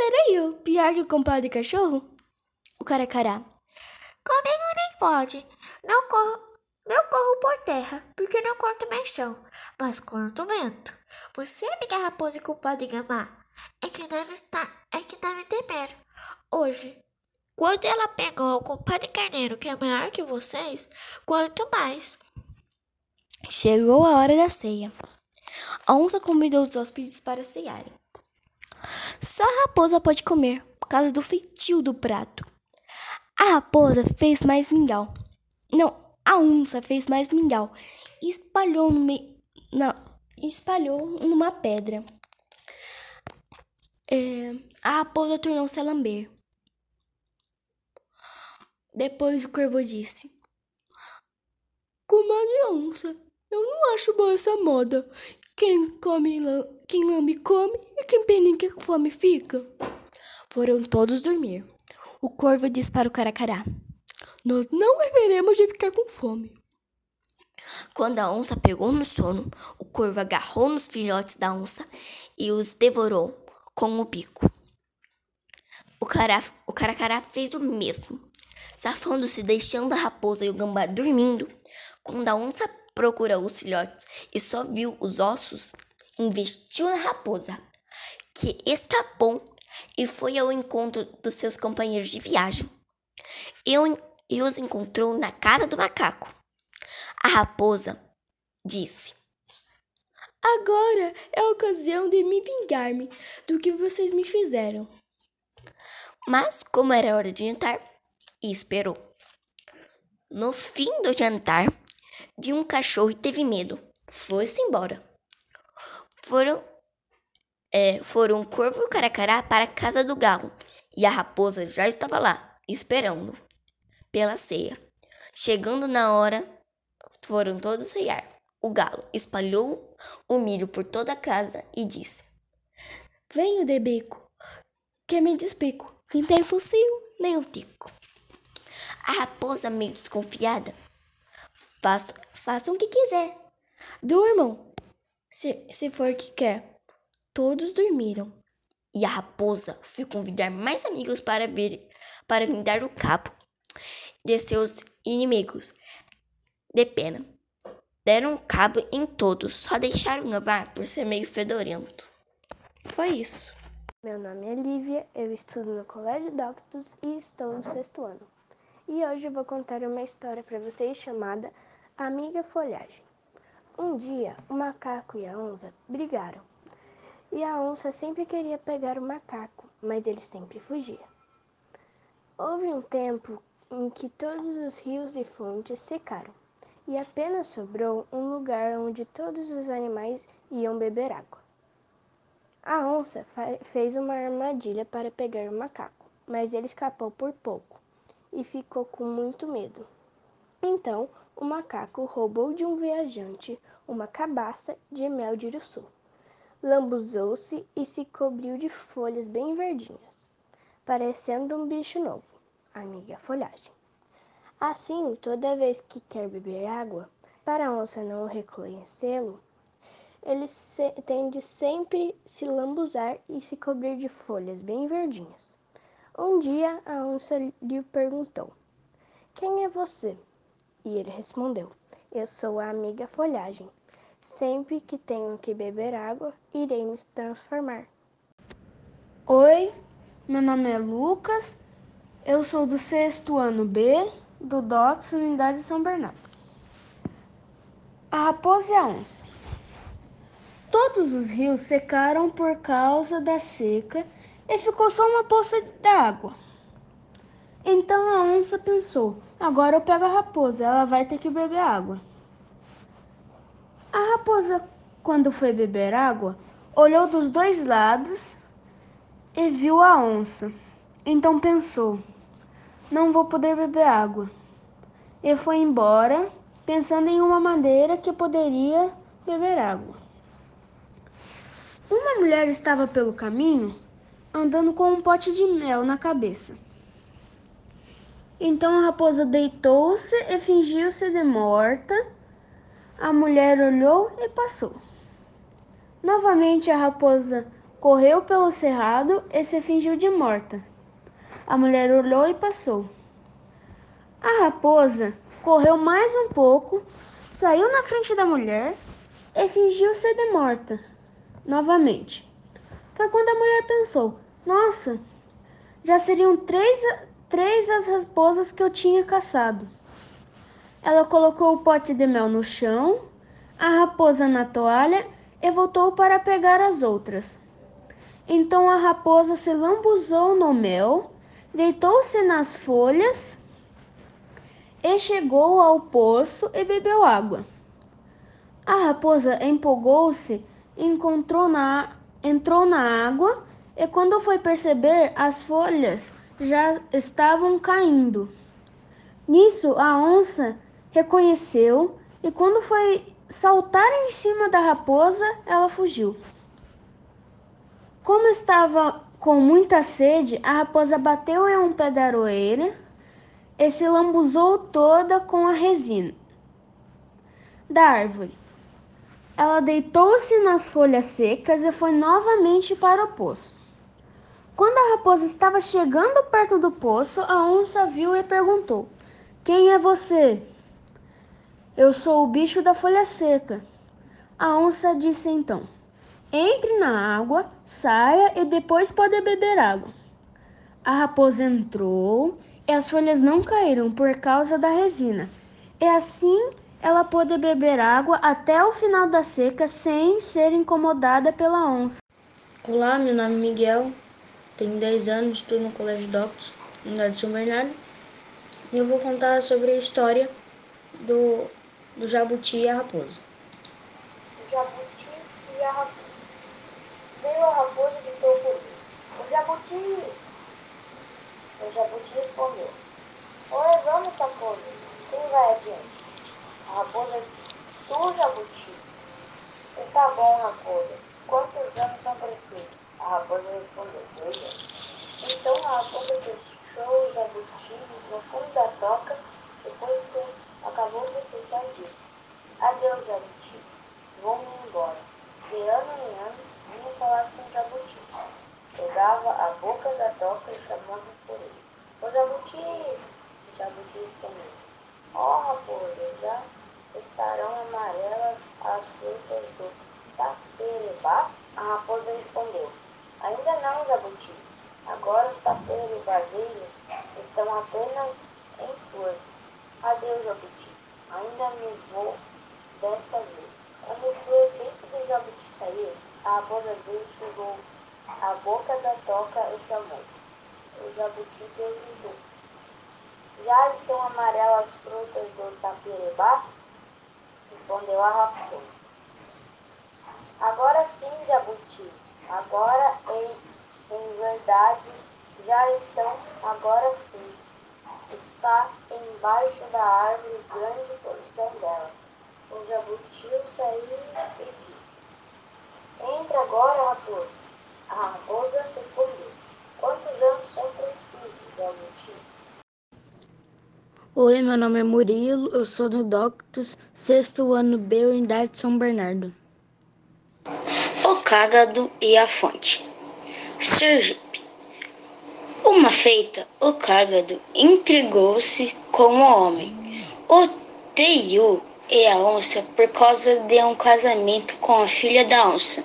Serei eu pior que o compadre cachorro? O caracará. Comigo nem pode. Não corro, não corro por terra, porque não corto meu chão, mas corto vento. Você, amiga raposa e compadre gambá, é que deve estar, é que deve temer. Hoje, quando ela pegou o compadre carneiro, que é maior que vocês, quanto mais. Chegou a hora da ceia. A onça convidou os hóspedes para cearem. Só a raposa pode comer, por causa do feitio do prato. A raposa fez mais mingau. Não, A onça fez mais mingau e espalhou, no me... Não, espalhou numa pedra. É, a raposa tornou-se a lamber. Depois o corvo disse: Comadre onça, eu não acho boa essa moda. Quem come, quem lambe come e quem penica fome fica. Foram todos dormir. O corvo disse para o caracará: Nós não haveremos de ficar com fome. Quando a onça pegou no sono, o corvo agarrou nos filhotes da onça e os devorou com o bico. O, cara, o caracará fez o mesmo, safando-se, deixando a raposa e o gambá dormindo. Quando a onça procurou os filhotes e só viu os ossos, investiu na raposa, que escapou e foi ao encontro dos seus companheiros de viagem. E, os encontrou na casa do macaco. A raposa disse: Agora é a ocasião de me vingar-me do que vocês me fizeram. Mas, como era hora de jantar, esperou. No fim do jantar, viu um cachorro e teve medo. Foi-se embora. Foram é, foram corvo e caracará para a casa do galo, e a raposa já estava lá, esperando pela ceia. Chegando na hora, foram todos ceiar. O galo espalhou o milho por toda a casa e disse: Venho de bico, que me despico, quem tem focinho, nem um tico. A raposa, meio desconfiada, faça, façam o que quiser. Durmam, se, se for o que quer. Todos dormiram. E a raposa foi convidar mais amigos para vir para lhe dar o cabo de seus inimigos. De pena. Deram cabo em todos, só deixaram levar por ser meio fedorento. Foi isso. Meu nome é Lívia, eu estudo no Colégio Doctus e estou no sexto ano. E hoje eu vou contar uma história para vocês chamada Amiga Folhagem. Um dia, o macaco e a onça brigaram. E a onça sempre queria pegar o macaco, mas ele sempre fugia. Houve um tempo em que todos os rios e fontes secaram, e apenas sobrou um lugar onde todos os animais iam beber água. A onça fez uma armadilha para pegar o macaco, mas ele escapou por pouco e ficou com muito medo. Então, o macaco roubou de um viajante uma cabaça de mel de uruçu lambuzou-se e se cobriu de folhas bem verdinhas, parecendo um bicho novo, amiga folhagem. Assim, toda vez que quer beber água, para a onça não reconhecê-lo, ele se, tem de sempre se lambuzar e se cobrir de folhas bem verdinhas. Um dia a onça lhe perguntou: Quem é você? E ele respondeu: Eu sou a amiga folhagem. Sempre que tenho que beber água, irei me transformar. Oi, meu nome é Lucas, eu sou do sexto ano B do DOCS Unidade São Bernardo. A raposa e a onça. Todos os rios secaram por causa da seca e ficou só uma poça de água. Então a onça pensou: agora eu pego a raposa, ela vai ter que beber água. A raposa, quando foi beber água, olhou dos dois lados e viu a onça. Então pensou: não vou poder beber água. E foi embora, pensando em uma maneira que poderia beber água. Uma mulher estava pelo caminho, andando com um pote de mel na cabeça. Então a raposa deitou-se e fingiu-se de morta a mulher olhou e passou. Novamente a raposa correu pelo cerrado e se fingiu de morta. A mulher olhou e passou. A raposa correu mais um pouco, saiu na frente da mulher e fingiu ser de morta. Novamente. Foi quando a mulher pensou: Nossa, já seriam três, três as raposas que eu tinha caçado. Ela colocou o pote de mel no chão, a raposa na toalha e voltou para pegar as outras. Então a raposa se lambuzou no mel, deitou-se nas folhas e chegou ao poço e bebeu água. A raposa empolgou-se, encontrou na, entrou na água e quando foi perceber, as folhas já estavam caindo. Nisso, a onça reconheceu e quando foi saltar em cima da raposa, ela fugiu. Como estava com muita sede, a raposa bateu em um pé da aroeira e se lambuzou toda com a resina da árvore. Ela deitou-se nas folhas secas e foi novamente para o poço. Quando a raposa estava chegando perto do poço, a onça viu e perguntou: Quem é você? Eu sou o bicho da folha seca. A onça disse então: Entre na água, saia e depois pode beber água. A raposa entrou e as folhas não caíram por causa da resina. E assim ela pôde beber água até o final da seca sem ser incomodada pela onça. Olá, meu nome é Miguel, tenho 10 anos, estudo no Colégio Doctos, na de São Bernardo. E eu vou contar sobre a história do, do jabuti e a raposa. O jabuti e a raposa. Veio a raposa e por mim. O jabuti o jabuti respondeu: Oi, vamos, raposa. Quem vai adiante? A raposa Tu, jabuti. Está bom, raposa. Quantos anos são precisos? A raposa respondeu: anos. Então a raposa deixou o jabuti no fundo da toca depois que acabou de pensar disso. Adeus, jabuti. Vou-me embora. De ano em ano, vinha falar com o jabuti pegava a boca da toca e chamava por ele. O jabuti, o jabuti respondeu, ó oh, raposa, já estarão amarelas as frutas do taperebá? A raposa respondeu, ainda não, jabuti. Agora os taperebazeiros estão apenas em flor. Adeus, jabuti. Ainda me vou dessa vez. Quando foi tempo do jabuti sair, a raposa dele chegou a boca da toca o chamou. O jabuti perguntou. Já estão amarelas as frutas do tapirebá? Respondeu a raposa. Agora sim, jabuti. Agora, em, em verdade, já estão, agora sim. Está embaixo da árvore grande porção dela. O jabuti saiu e disse. Entra agora, raposa. A raposa respondeu: Quantos anos são precisos, Jabuti? Oi, meu nome é Murilo, eu sou do Doctus, sexto ano B, Unidade São Bernardo. O cágado e a fonte. Sergipe. Uma feita, o cágado intrigou-se com o homem, o Teiu e a onça por causa de um casamento com a filha da onça.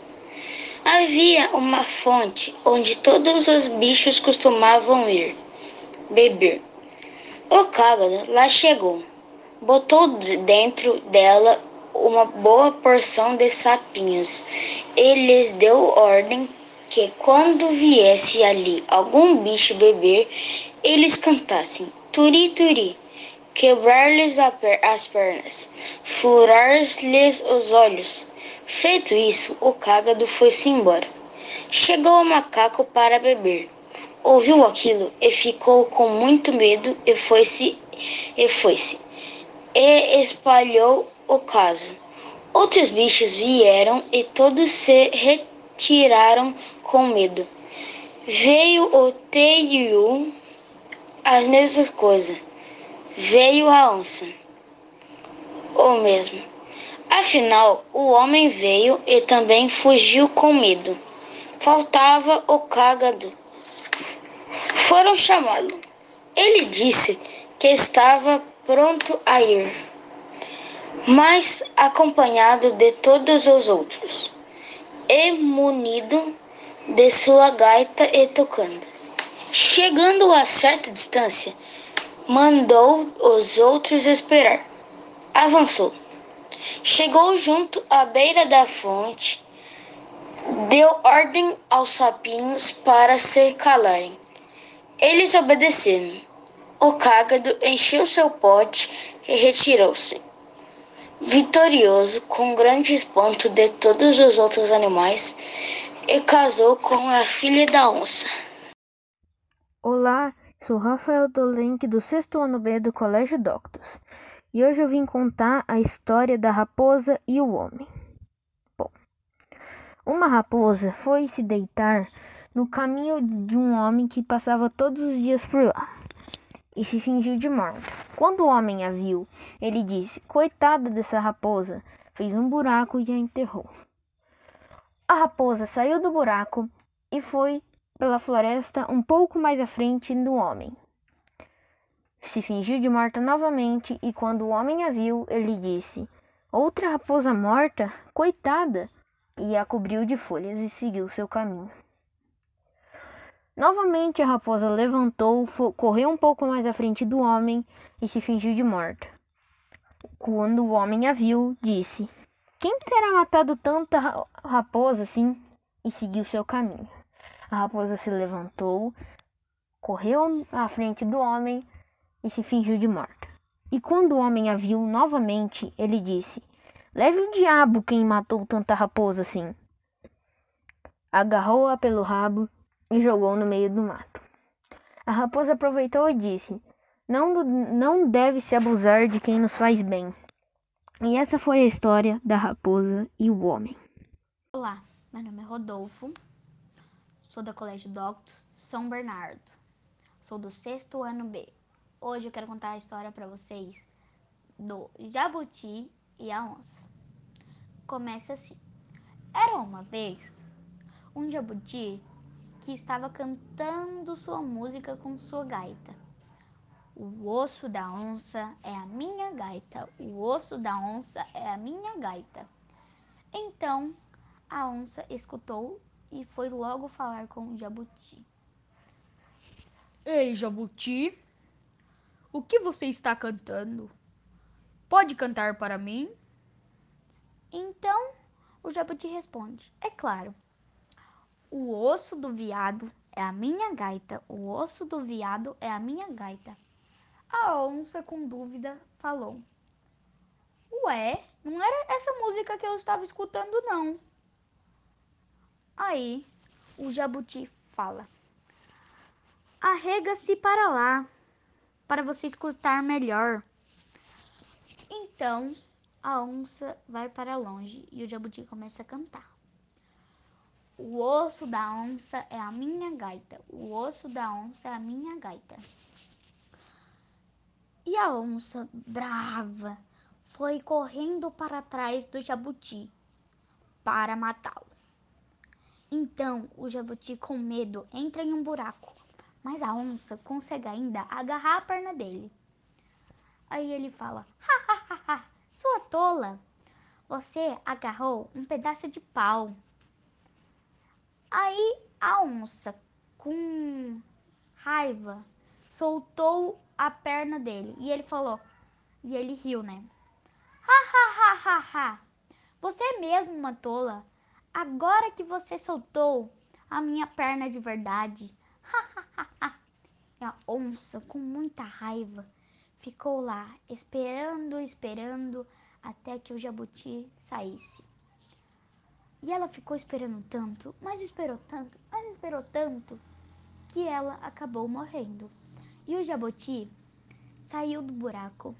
Havia uma fonte onde todos os bichos costumavam ir beber. O cágado lá chegou, botou dentro dela uma boa porção de sapinhos e lhes deu ordem que quando viesse ali algum bicho beber, eles cantassem turi turi, quebrar-lhes as pernas, furar-lhes os olhos Feito isso, o cágado foi-se embora. Chegou o macaco para beber. Ouviu aquilo e ficou com muito medo e foi-se e foi-se e espalhou o caso. Outros bichos vieram e todos se retiraram com medo. Veio o teiu, a mesma coisa. Veio a onça, o mesmo. Afinal, o homem veio e também fugiu com medo. Faltava o cágado. Foram chamá-lo. Ele disse que estava pronto a ir, mas acompanhado de todos os outros, e munido de sua gaita e tocando. Chegando a certa distância, mandou os outros esperar. Avançou Chegou junto à beira da fonte, deu ordem aos sapinhos para se calarem. Eles obedeceram. O cágado encheu seu pote e retirou-se. Vitorioso, com grande espanto de todos os outros animais, e casou com a filha da onça. Olá, sou Rafael Dolenque do sexto ano B do Colégio Doctos e hoje eu vim contar a história da raposa e o homem. Bom, uma raposa foi se deitar no caminho de um homem que passava todos os dias por lá e se fingiu de morta. Quando o homem a viu, ele disse: Coitada dessa raposa, fez um buraco e a enterrou. A raposa saiu do buraco e foi pela floresta um pouco mais à frente do homem. Se fingiu de morta novamente e quando o homem a viu, ele disse: Outra raposa morta? Coitada! E a cobriu de folhas e seguiu seu caminho. Novamente a raposa levantou, correu um pouco mais à frente do homem e se fingiu de morta. Quando o homem a viu, disse: Quem terá matado tanta raposa assim? E seguiu seu caminho. A raposa se levantou, correu à frente do homem e se fingiu de morta. E quando o homem a viu novamente, ele disse: Leve o diabo quem matou tanta raposa assim. Agarrou-a pelo rabo e jogou no meio do mato. A raposa aproveitou e disse: não, não deve se abusar de quem nos faz bem. E essa foi a história da raposa e o homem. Olá, meu nome é Rodolfo, sou da Colégio Doctos São Bernardo, sou do sexto ano B. Hoje eu quero contar a história para vocês do Jabuti e a Onça. Começa assim: Era uma vez um jabuti que estava cantando sua música com sua gaita. O osso da onça é a minha gaita, o osso da onça é a minha gaita. Então a onça escutou e foi logo falar com o jabuti. Ei, jabuti, o que você está cantando? Pode cantar para mim? Então o jabuti responde: É claro. O osso do viado é a minha gaita. O osso do viado é a minha gaita. A onça, com dúvida, falou: Ué, não era essa música que eu estava escutando, não. Aí o jabuti fala: Arrega-se para lá, para você escutar melhor. Então a onça vai para longe e o jabuti começa a cantar. O osso da onça é a minha gaita. O osso da onça é a minha gaita. E a onça, brava, foi correndo para trás do jabuti para matá-lo. Então o jabuti, com medo, entra em um buraco, mas a onça consegue ainda agarrar a perna dele. Aí ele fala: Ha, ha, ha, ha, sua tola! Você agarrou um pedaço de pau. Aí a onça, com raiva, soltou a perna dele e ele falou, e ele riu, né? Ha ha ha ha ha! Você é mesmo uma tola. Agora que você soltou a minha perna de verdade. Ha ha ha ha! E a onça, com muita raiva, ficou lá esperando, esperando até que o jabuti saísse. E ela ficou esperando tanto, mas esperou tanto, mas esperou tanto, que ela acabou morrendo. E o jabuti saiu do buraco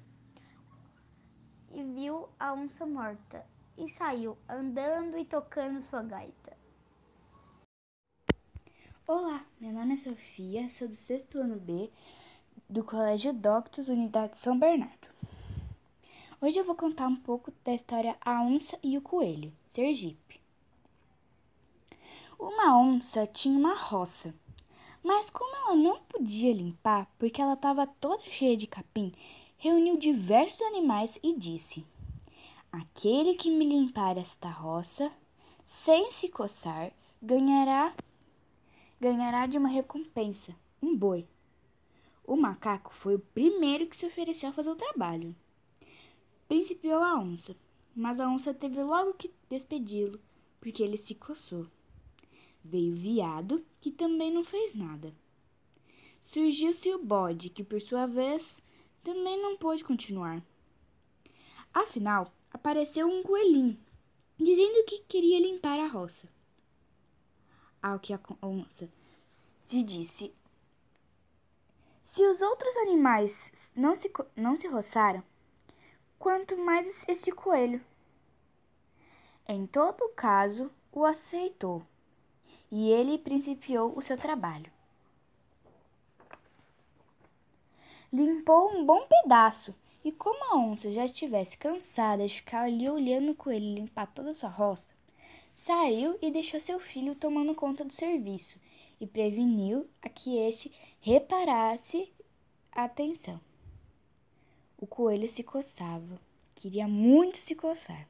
e viu a onça morta e saiu andando e tocando sua gaita. Olá, meu nome é Sofia, sou do sexto ano B do Colégio Doctos, Unidade São Bernardo. Hoje eu vou contar um pouco da história A Onça e o Coelho, Sergipe. Uma onça tinha uma roça, mas como ela não podia limpar porque ela estava toda cheia de capim, reuniu diversos animais e disse: Aquele que me limpar esta roça, sem se coçar, ganhará ganhará de uma recompensa, um boi. O macaco foi o primeiro que se ofereceu a fazer o trabalho. Principiou a onça, mas a onça teve logo que despedi-lo, porque ele se coçou. Veio viado, que também não fez nada. surgiu-se o bode, que por sua vez também não pôde continuar. Afinal, apareceu um coelhinho, dizendo que queria limpar a roça. Ao que a onça se disse: Se os outros animais não se, não se roçaram, quanto mais este coelho. Em todo caso, o aceitou e ele principiou o seu trabalho. Limpou um bom pedaço e, como a onça já estivesse cansada de ficar ali olhando o coelho limpar toda a sua roça, saiu e deixou seu filho tomando conta do serviço e preveniu a que este reparasse a atenção. O coelho se coçava, queria muito se coçar.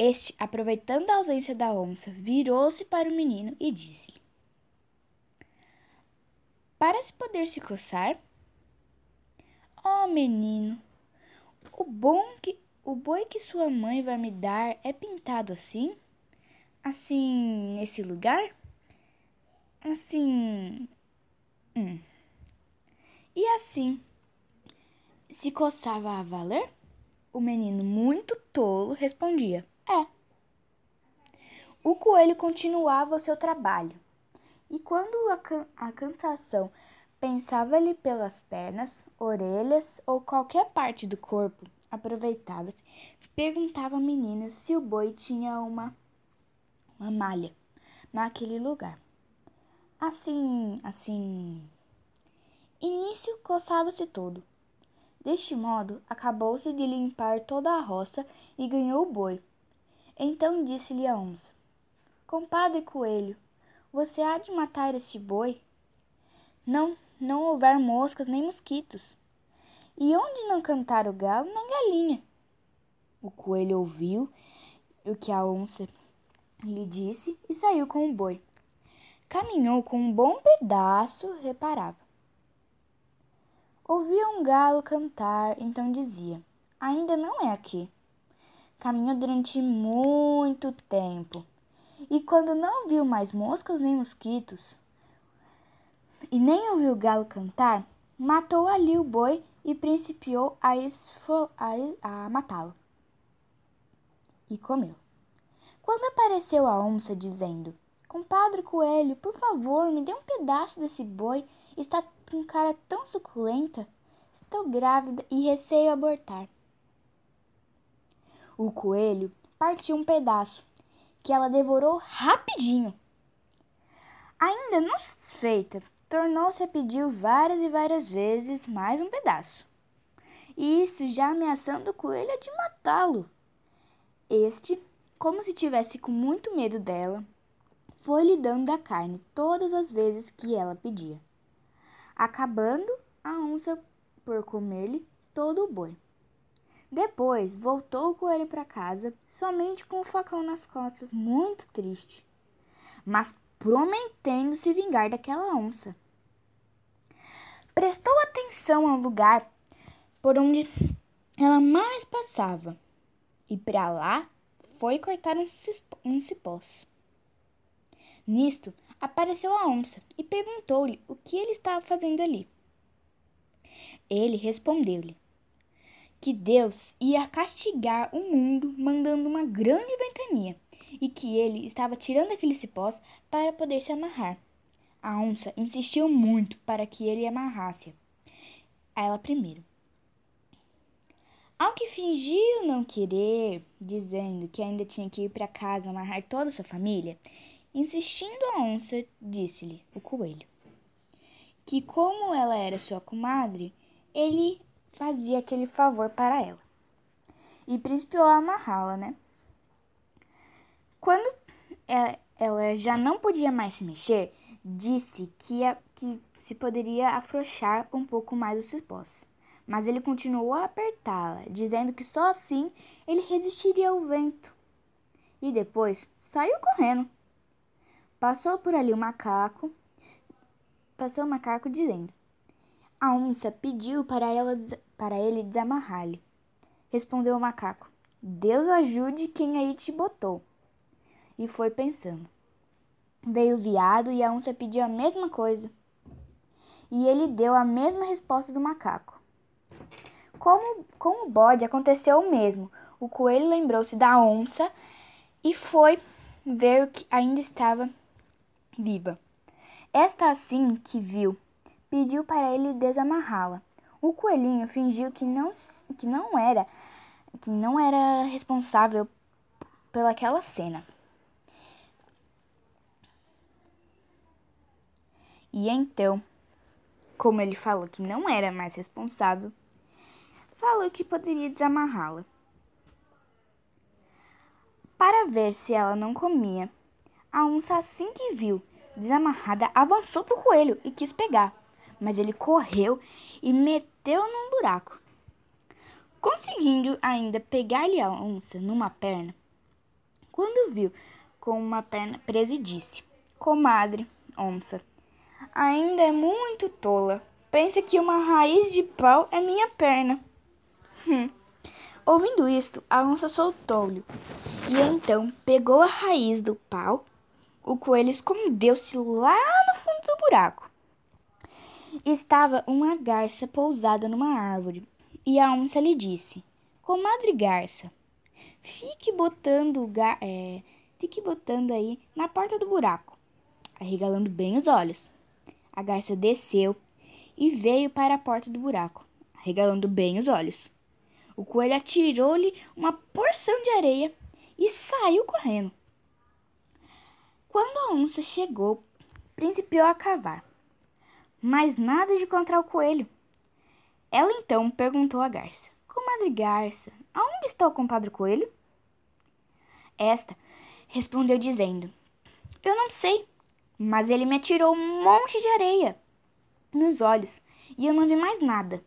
Este, aproveitando a ausência da onça, virou-se para o menino e disse-lhe: Para se poder se coçar, ó oh, menino, o bom que o boi que sua mãe vai me dar é pintado assim? Assim, nesse lugar? Assim. Hum. E assim, se coçava a valer? O menino, muito tolo, respondia: É. O coelho continuava o seu trabalho, e quando a, can a cansação pensava-lhe pelas pernas, orelhas ou qualquer parte do corpo, aproveitava-se, perguntava ao menino se o boi tinha uma, uma malha naquele lugar. Assim, assim. Início coçava-se todo. Deste modo, acabou-se de limpar toda a roça e ganhou o boi. Então disse-lhe a onça: Compadre coelho, você há de matar este boi? Não, não houver moscas nem mosquitos. E onde não cantar o galo nem galinha? O coelho ouviu o que a onça lhe disse e saiu com o boi. Caminhou com um bom pedaço, reparava. Ouvia um galo cantar, então dizia: Ainda não é aqui. Caminhou durante muito tempo, e quando não viu mais moscas nem mosquitos, e nem ouviu o galo cantar, matou ali o boi e principiou a, a, a matá-lo. E comeu. Quando apareceu a onça dizendo: Compadre Coelho, por favor, me dê um pedaço desse boi. Está com cara tão suculenta. Estou grávida e receio abortar. O coelho partiu um pedaço, que ela devorou rapidinho. Ainda não satisfeita, tornou-se a pedir várias e várias vezes mais um pedaço. E isso já ameaçando o coelho de matá-lo. Este, como se tivesse com muito medo dela, foi-lhe dando a carne todas as vezes que ela pedia, acabando a onça por comer-lhe todo o boi. Depois voltou com ele para casa, somente com o facão nas costas, muito triste, mas prometendo se vingar daquela onça. Prestou atenção ao lugar por onde ela mais passava e para lá foi cortar um cipós. Nisto, apareceu a onça e perguntou-lhe o que ele estava fazendo ali. Ele respondeu-lhe que Deus ia castigar o mundo mandando uma grande ventania e que ele estava tirando aqueles cipós para poder se amarrar. A onça insistiu muito para que ele amarrasse a ela primeiro. Ao que fingiu não querer, dizendo que ainda tinha que ir para casa amarrar toda a sua família, Insistindo a onça, disse-lhe o coelho que, como ela era sua comadre, ele fazia aquele favor para ela e principiou a amarrá-la, né? Quando ela já não podia mais se mexer, disse que, que se poderia afrouxar um pouco mais os cipós. Mas ele continuou a apertá-la, dizendo que só assim ele resistiria ao vento. E depois saiu correndo. Passou por ali o macaco, passou o macaco dizendo: A onça pediu para, ela, para ele desamarrar-lhe. Respondeu o macaco: Deus ajude quem aí te botou. E foi pensando. Veio o viado e a onça pediu a mesma coisa. e ele deu a mesma resposta do macaco. Como, com o bode aconteceu o mesmo. O coelho lembrou-se da onça e foi ver que ainda estava viva. Esta assim que viu, pediu para ele desamarrá-la. O coelhinho fingiu que não, que não era que não era responsável pelaquela cena. E então, como ele falou que não era mais responsável, falou que poderia desamarrá-la. Para ver se ela não comia, a onça, assim que viu desamarrada, avançou para o coelho e quis pegar, mas ele correu e meteu num buraco. Conseguindo ainda pegar-lhe a onça numa perna, quando viu com uma perna presa e disse: Comadre, onça, ainda é muito tola. Pensa que uma raiz de pau é minha perna. Hum. Ouvindo isto, a onça soltou-lhe e então pegou a raiz do pau. O coelho escondeu-se lá no fundo do buraco. Estava uma garça pousada numa árvore e a onça lhe disse: Comadre garça, fique botando, é, fique botando aí na porta do buraco, arregalando bem os olhos. A garça desceu e veio para a porta do buraco, arregalando bem os olhos. O coelho atirou-lhe uma porção de areia e saiu correndo. Quando a onça chegou, principiou a cavar, mas nada de encontrar o coelho. Ela então perguntou à garça: Comadre Garça, aonde está o compadre coelho? Esta respondeu dizendo: Eu não sei, mas ele me atirou um monte de areia nos olhos e eu não vi mais nada.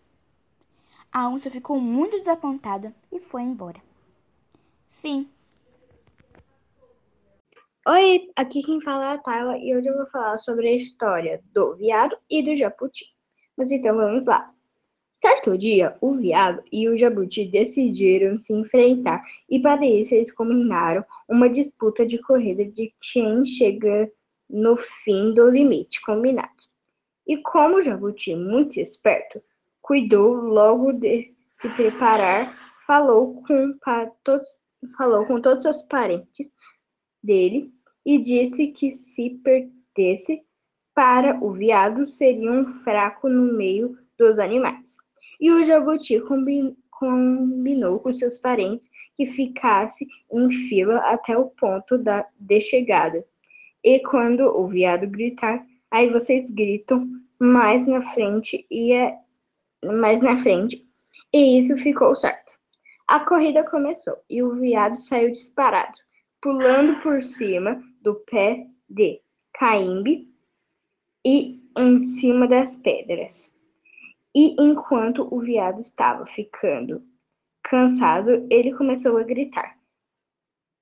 A onça ficou muito desapontada e foi embora. Fim. Oi, aqui quem fala é a Tayla e hoje eu vou falar sobre a história do viado e do jabuti. Mas então vamos lá. Certo dia, o viado e o jabuti decidiram se enfrentar e para isso eles combinaram uma disputa de corrida de quem chega no fim do limite combinado. E como o jabuti, muito esperto, cuidou logo de se preparar, falou com, todos, falou com todos os parentes dele e disse que se perdesse para o viado seria um fraco no meio dos animais. E o jabuti combinou com seus parentes que ficasse em fila até o ponto da, de chegada. E quando o viado gritar, aí vocês gritam mais na frente e é mais na frente. E isso ficou certo. A corrida começou e o viado saiu disparado, pulando por cima do pé de caimbe e em cima das pedras. E enquanto o viado estava ficando cansado, ele começou a gritar: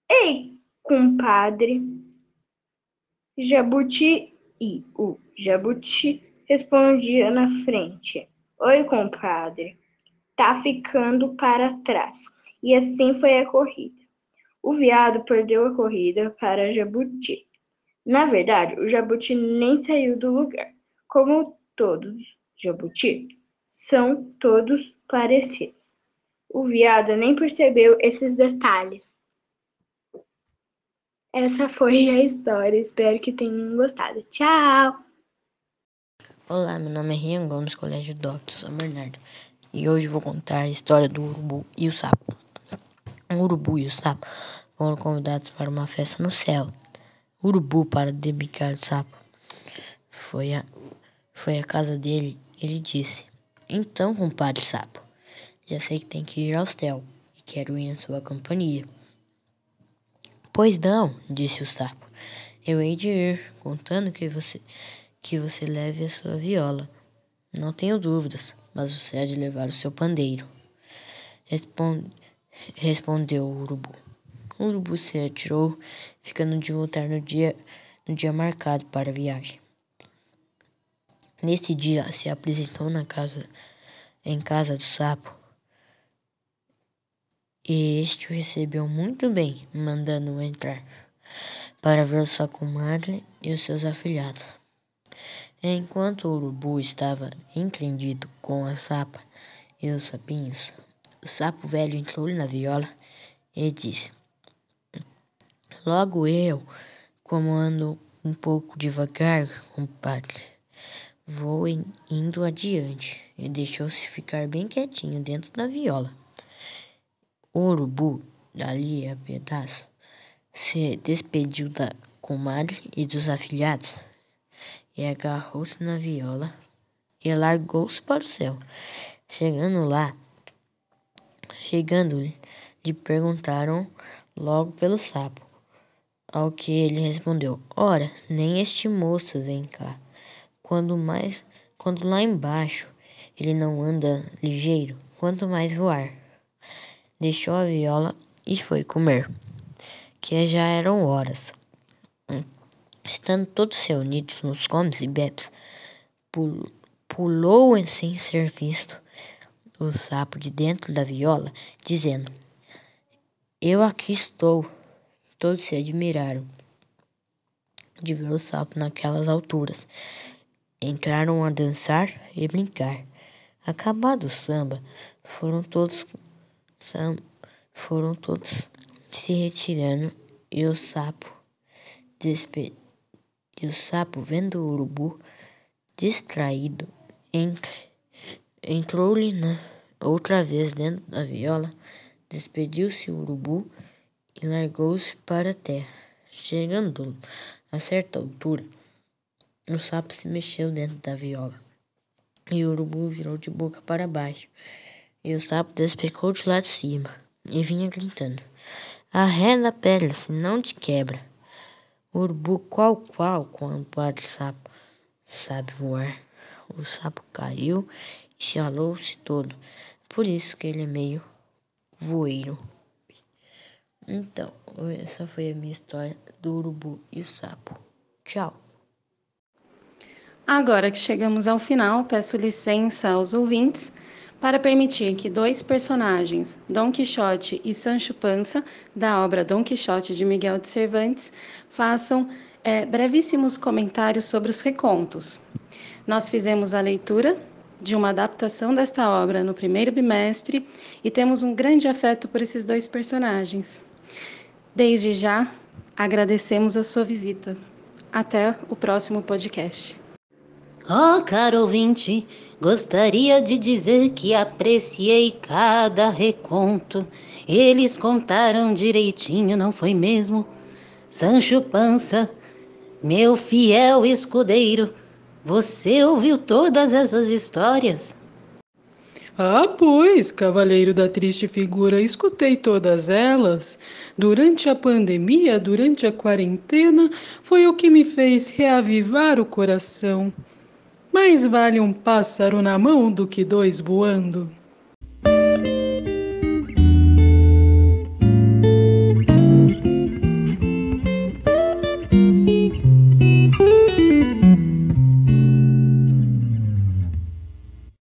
Ei, compadre! Jabuti e o jabuti respondia na frente: Oi, compadre. Tá ficando para trás. E assim foi a corrida. O viado perdeu a corrida para jabuti. Na verdade, o jabuti nem saiu do lugar. Como todos jabuti, são todos parecidos. O viado nem percebeu esses detalhes. Essa foi a história. Espero que tenham gostado. Tchau! Olá, meu nome é Rian Gomes, Colégio Dr. São Bernardo. E hoje vou contar a história do urubu e o sapo. O urubu e o sapo foram convidados para uma festa no céu. O urubu, para debicar o sapo, foi a, foi à casa dele. Ele disse: então, compadre sapo, já sei que tem que ir ao céu e quero ir em sua companhia. Pois não, disse o sapo. Eu hei de ir, contando que você que você leve a sua viola. Não tenho dúvidas, mas você há de levar o seu pandeiro. Responde, respondeu o urubu. O urubu se atirou, ficando de voltar no dia, no dia marcado para a viagem. Nesse dia se apresentou na casa, em casa do sapo, e este o recebeu muito bem, mandando-o entrar para ver sua comadre e os seus afilhados. Enquanto o urubu estava entendido com a sapa e os sapinhos, o sapo velho entrou na viola e disse: Logo eu, como ando um pouco devagar, compadre, vou indo adiante. E deixou-se ficar bem quietinho dentro da viola. O urubu, dali a pedaço, se despediu da comadre e dos afilhados e agarrou-se na viola e largou-se para o céu. Chegando lá, chegando lhe perguntaram logo pelo sapo, ao que ele respondeu: Ora, nem este moço vem cá. Quando mais, quando lá embaixo ele não anda ligeiro, quanto mais voar. Deixou a viola e foi comer, que já eram horas. Estando todos reunidos nos comes e bebes, pulou sem ser visto o sapo de dentro da viola, dizendo: Eu aqui estou. Todos se admiraram de ver o sapo naquelas alturas. Entraram a dançar e brincar. Acabado o samba, foram todos foram todos se retirando e o sapo despe e o sapo, vendo o urubu distraído, entrou-lhe outra vez dentro da viola, despediu-se o urubu e largou-se para a terra. Chegando a certa altura, o sapo se mexeu dentro da viola e o urubu virou de boca para baixo. E o sapo despecou de lá de cima e vinha gritando: Arreda a pedra, senão te quebra. Urubu qual qual quando o padre sapo sabe voar. O sapo caiu e se alou-se todo. Por isso que ele é meio voeiro. Então, essa foi a minha história do urubu e sapo. Tchau. Agora que chegamos ao final, peço licença aos ouvintes para permitir que dois personagens, Dom Quixote e Sancho Panza, da obra Dom Quixote de Miguel de Cervantes, façam é, brevíssimos comentários sobre os recontos. Nós fizemos a leitura de uma adaptação desta obra no primeiro bimestre e temos um grande afeto por esses dois personagens. Desde já, agradecemos a sua visita. Até o próximo podcast. Oh, caro ouvinte, gostaria de dizer que apreciei cada reconto. Eles contaram direitinho, não foi mesmo? Sancho Pança, meu fiel escudeiro, você ouviu todas essas histórias? Ah, pois, cavaleiro da triste figura, escutei todas elas. Durante a pandemia, durante a quarentena, foi o que me fez reavivar o coração. Mais vale um pássaro na mão do que dois voando.